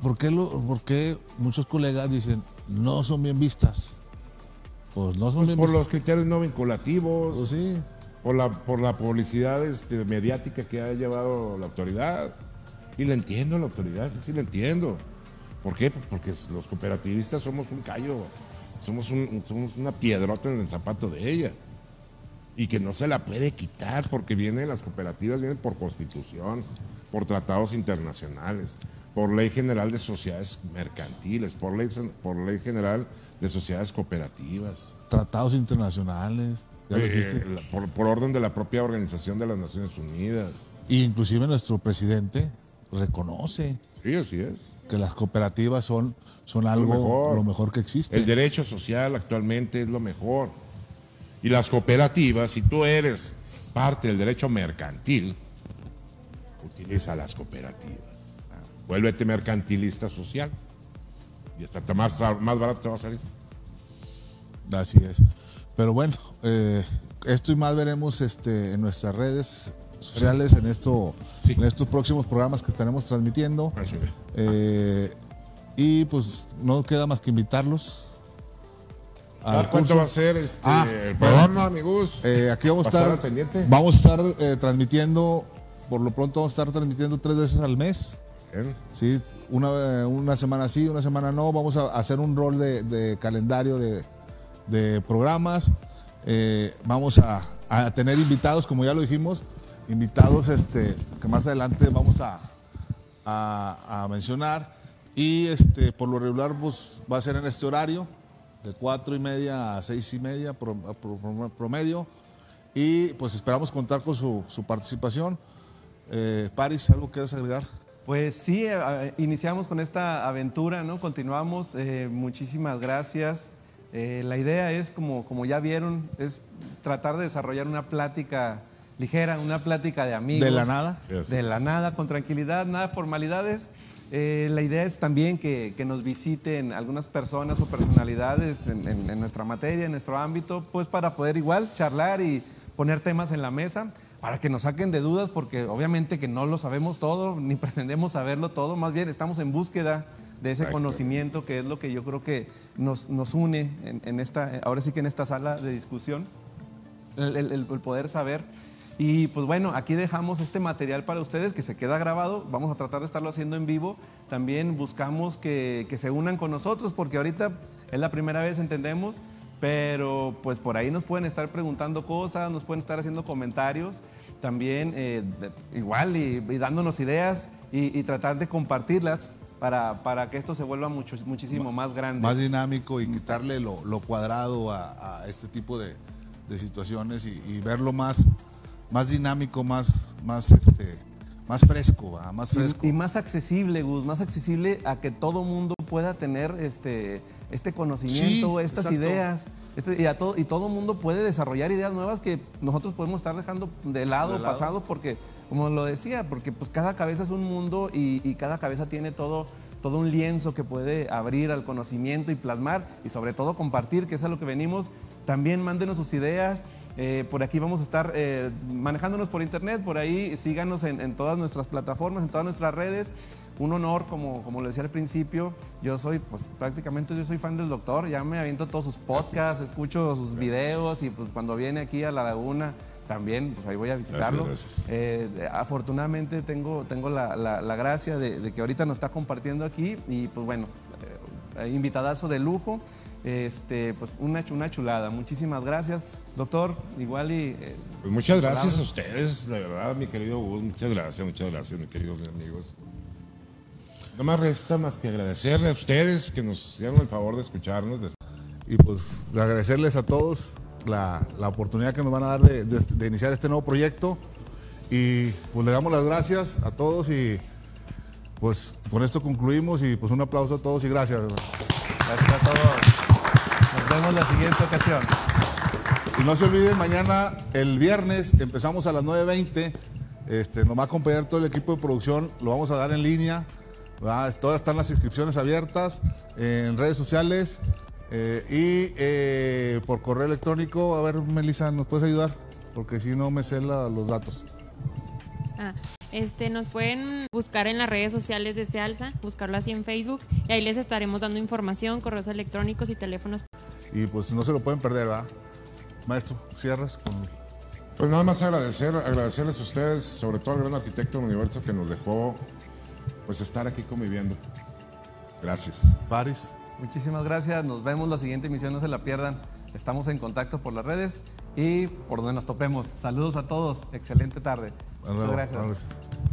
¿por qué, lo, ¿por qué muchos colegas dicen no son bien vistas? Pues no son bien Por vistas. los criterios no vinculativos. Pues sí. por la, por la publicidad este, mediática que ha llevado la autoridad. Y le entiendo a la autoridad, sí, sí le entiendo. ¿Por qué? Porque los cooperativistas somos un callo, somos, un- somos una piedrota en el zapato de ella. Y que no se la puede quitar porque vienen las cooperativas, vienen por constitución, por tratados internacionales, por ley general de sociedades mercantiles, por ley, por ley general de sociedades cooperativas. Tratados internacionales. ya lo Eh, la- por, por orden de la propia Organización de las Naciones Unidas. Y inclusive nuestro presidente reconoce Sí, así es. que las cooperativas son, son algo mejor. lo mejor que existe. El derecho social actualmente es lo mejor. Y las cooperativas, si tú eres parte del derecho mercantil, utiliza las cooperativas. Vuélvete mercantilista social. Y hasta más, más barato te va a salir. Así es. Pero bueno, eh, esto y más veremos este, en nuestras redes sociales, en, esto, Sí. en estos próximos programas que estaremos transmitiendo. Eh, Y pues no queda más que invitarlos. al ¿Cuánto curso. va a ser este, Ah, el programa, amigos? Eh, aquí vamos a ¿Va estar, al pendiente? vamos a estar eh, transmitiendo, por lo pronto vamos a estar transmitiendo tres veces al mes. Bien. Sí, una, una semana sí, una semana no. Vamos a hacer un rol de, calendario de, programas. Eh, vamos a, tener invitados, como ya lo dijimos, invitados este, que más adelante vamos a, mencionar. Y este, por lo regular pues, va a ser en este horario, de cuatro y media a seis y media pro- pro- pro- promedio. Y pues esperamos contar con su, su participación. Eh, Paris, ¿algo quieres agregar? Pues sí, eh, iniciamos con esta aventura, ¿no? Continuamos. eh, muchísimas gracias. Eh, la idea es, como, como ya vieron, es tratar de desarrollar una plática ligera, una plática de amigos. De la nada. De la nada, con tranquilidad, nada de formalidades. Eh, la idea es también que, que nos visiten algunas personas o personalidades en, en- en nuestra materia, en nuestro ámbito, pues para poder igual charlar y poner temas en la mesa, para que nos saquen de dudas, porque obviamente que no lo sabemos todo, ni pretendemos saberlo todo, más bien estamos en búsqueda de ese conocimiento que es lo que yo creo que nos, nos une en, en esta, ahora sí que en esta sala de discusión el, el- el poder saber. Y pues bueno, aquí dejamos este material para ustedes que se queda grabado. Vamos a tratar de estarlo haciendo en vivo. También buscamos que, que se unan con nosotros porque ahorita es la primera vez, entendemos, pero pues por ahí nos pueden estar preguntando cosas, nos pueden estar haciendo comentarios. También eh, de- igual y, y dándonos ideas y, y tratar de compartirlas para, para que esto se vuelva mucho, muchísimo más grande. más dinámico y quitarle lo, lo cuadrado a, a este tipo de, de situaciones y, y verlo más, más dinámico, más, más, este, más fresco, más fresco. Y, y más accesible, Gus, más accesible a que todo mundo pueda tener este, este conocimiento, Sí, estas exacto. ideas. este- y, a todo, y todo mundo puede desarrollar ideas nuevas que nosotros podemos estar dejando de lado, De lado. pasado, porque, como lo decía, porque pues cada cabeza es un mundo y, y cada cabeza tiene todo, todo un lienzo que puede abrir al conocimiento y plasmar y sobre todo compartir, que es a lo que venimos. También mándenos sus ideas. Eh, por aquí vamos a estar eh, manejándonos por internet, por ahí síganos en, en todas nuestras plataformas, en todas nuestras redes. Un honor, como, como lo decía al principio, yo soy, pues prácticamente yo soy fan del doctor, ya me aviento todos sus podcasts, escucho sus videos y pues cuando viene aquí a La Laguna también, pues ahí voy a visitarlo. gracias. Eh, afortunadamente tengo, tengo la, la- la gracia de, de que ahorita nos está compartiendo aquí y pues bueno, invitadazo de lujo, este, pues una, una chulada. Muchísimas gracias, doctor. Igual y eh, Pues muchas gracias Palabras. a ustedes, la verdad, mi querido Gus. Muchas gracias, muchas gracias, mis queridos amigos. No más resta más que agradecerle a ustedes que nos hicieron el favor de escucharnos. de- Y pues de agradecerles a todos la, la oportunidad que nos van a dar de, de- de iniciar este nuevo proyecto. Y pues le damos las gracias a todos y pues con esto concluimos y pues un aplauso a todos y gracias. gracias a todos. Nos vemos la siguiente ocasión. Y no se olviden, mañana, el viernes, empezamos a las 9.20. Este, nos va a acompañar todo el equipo de producción, lo vamos a dar en línea. ¿verdad? Todas están las inscripciones abiertas en redes sociales eh, y eh, por correo electrónico. A ver, Melissa, ¿nos puedes ayudar? Porque si no me sé la- los datos. Ah, este, nos pueden buscar en las redes sociales de Sealsa, buscarlo así en Facebook, y ahí les estaremos dando información, correos electrónicos y teléfonos. Y pues no se lo pueden perder, ¿verdad? Maestro, cierras con Pues nada más agradecer, agradecerles a ustedes, sobre todo al gran arquitecto del universo que nos dejó pues estar aquí conviviendo. Gracias. Paris. Muchísimas gracias. Nos vemos la siguiente emisión, no se la pierdan. Estamos en contacto por las redes y por donde nos topemos. Saludos a todos. Excelente tarde. Muchas gracias. Gracias.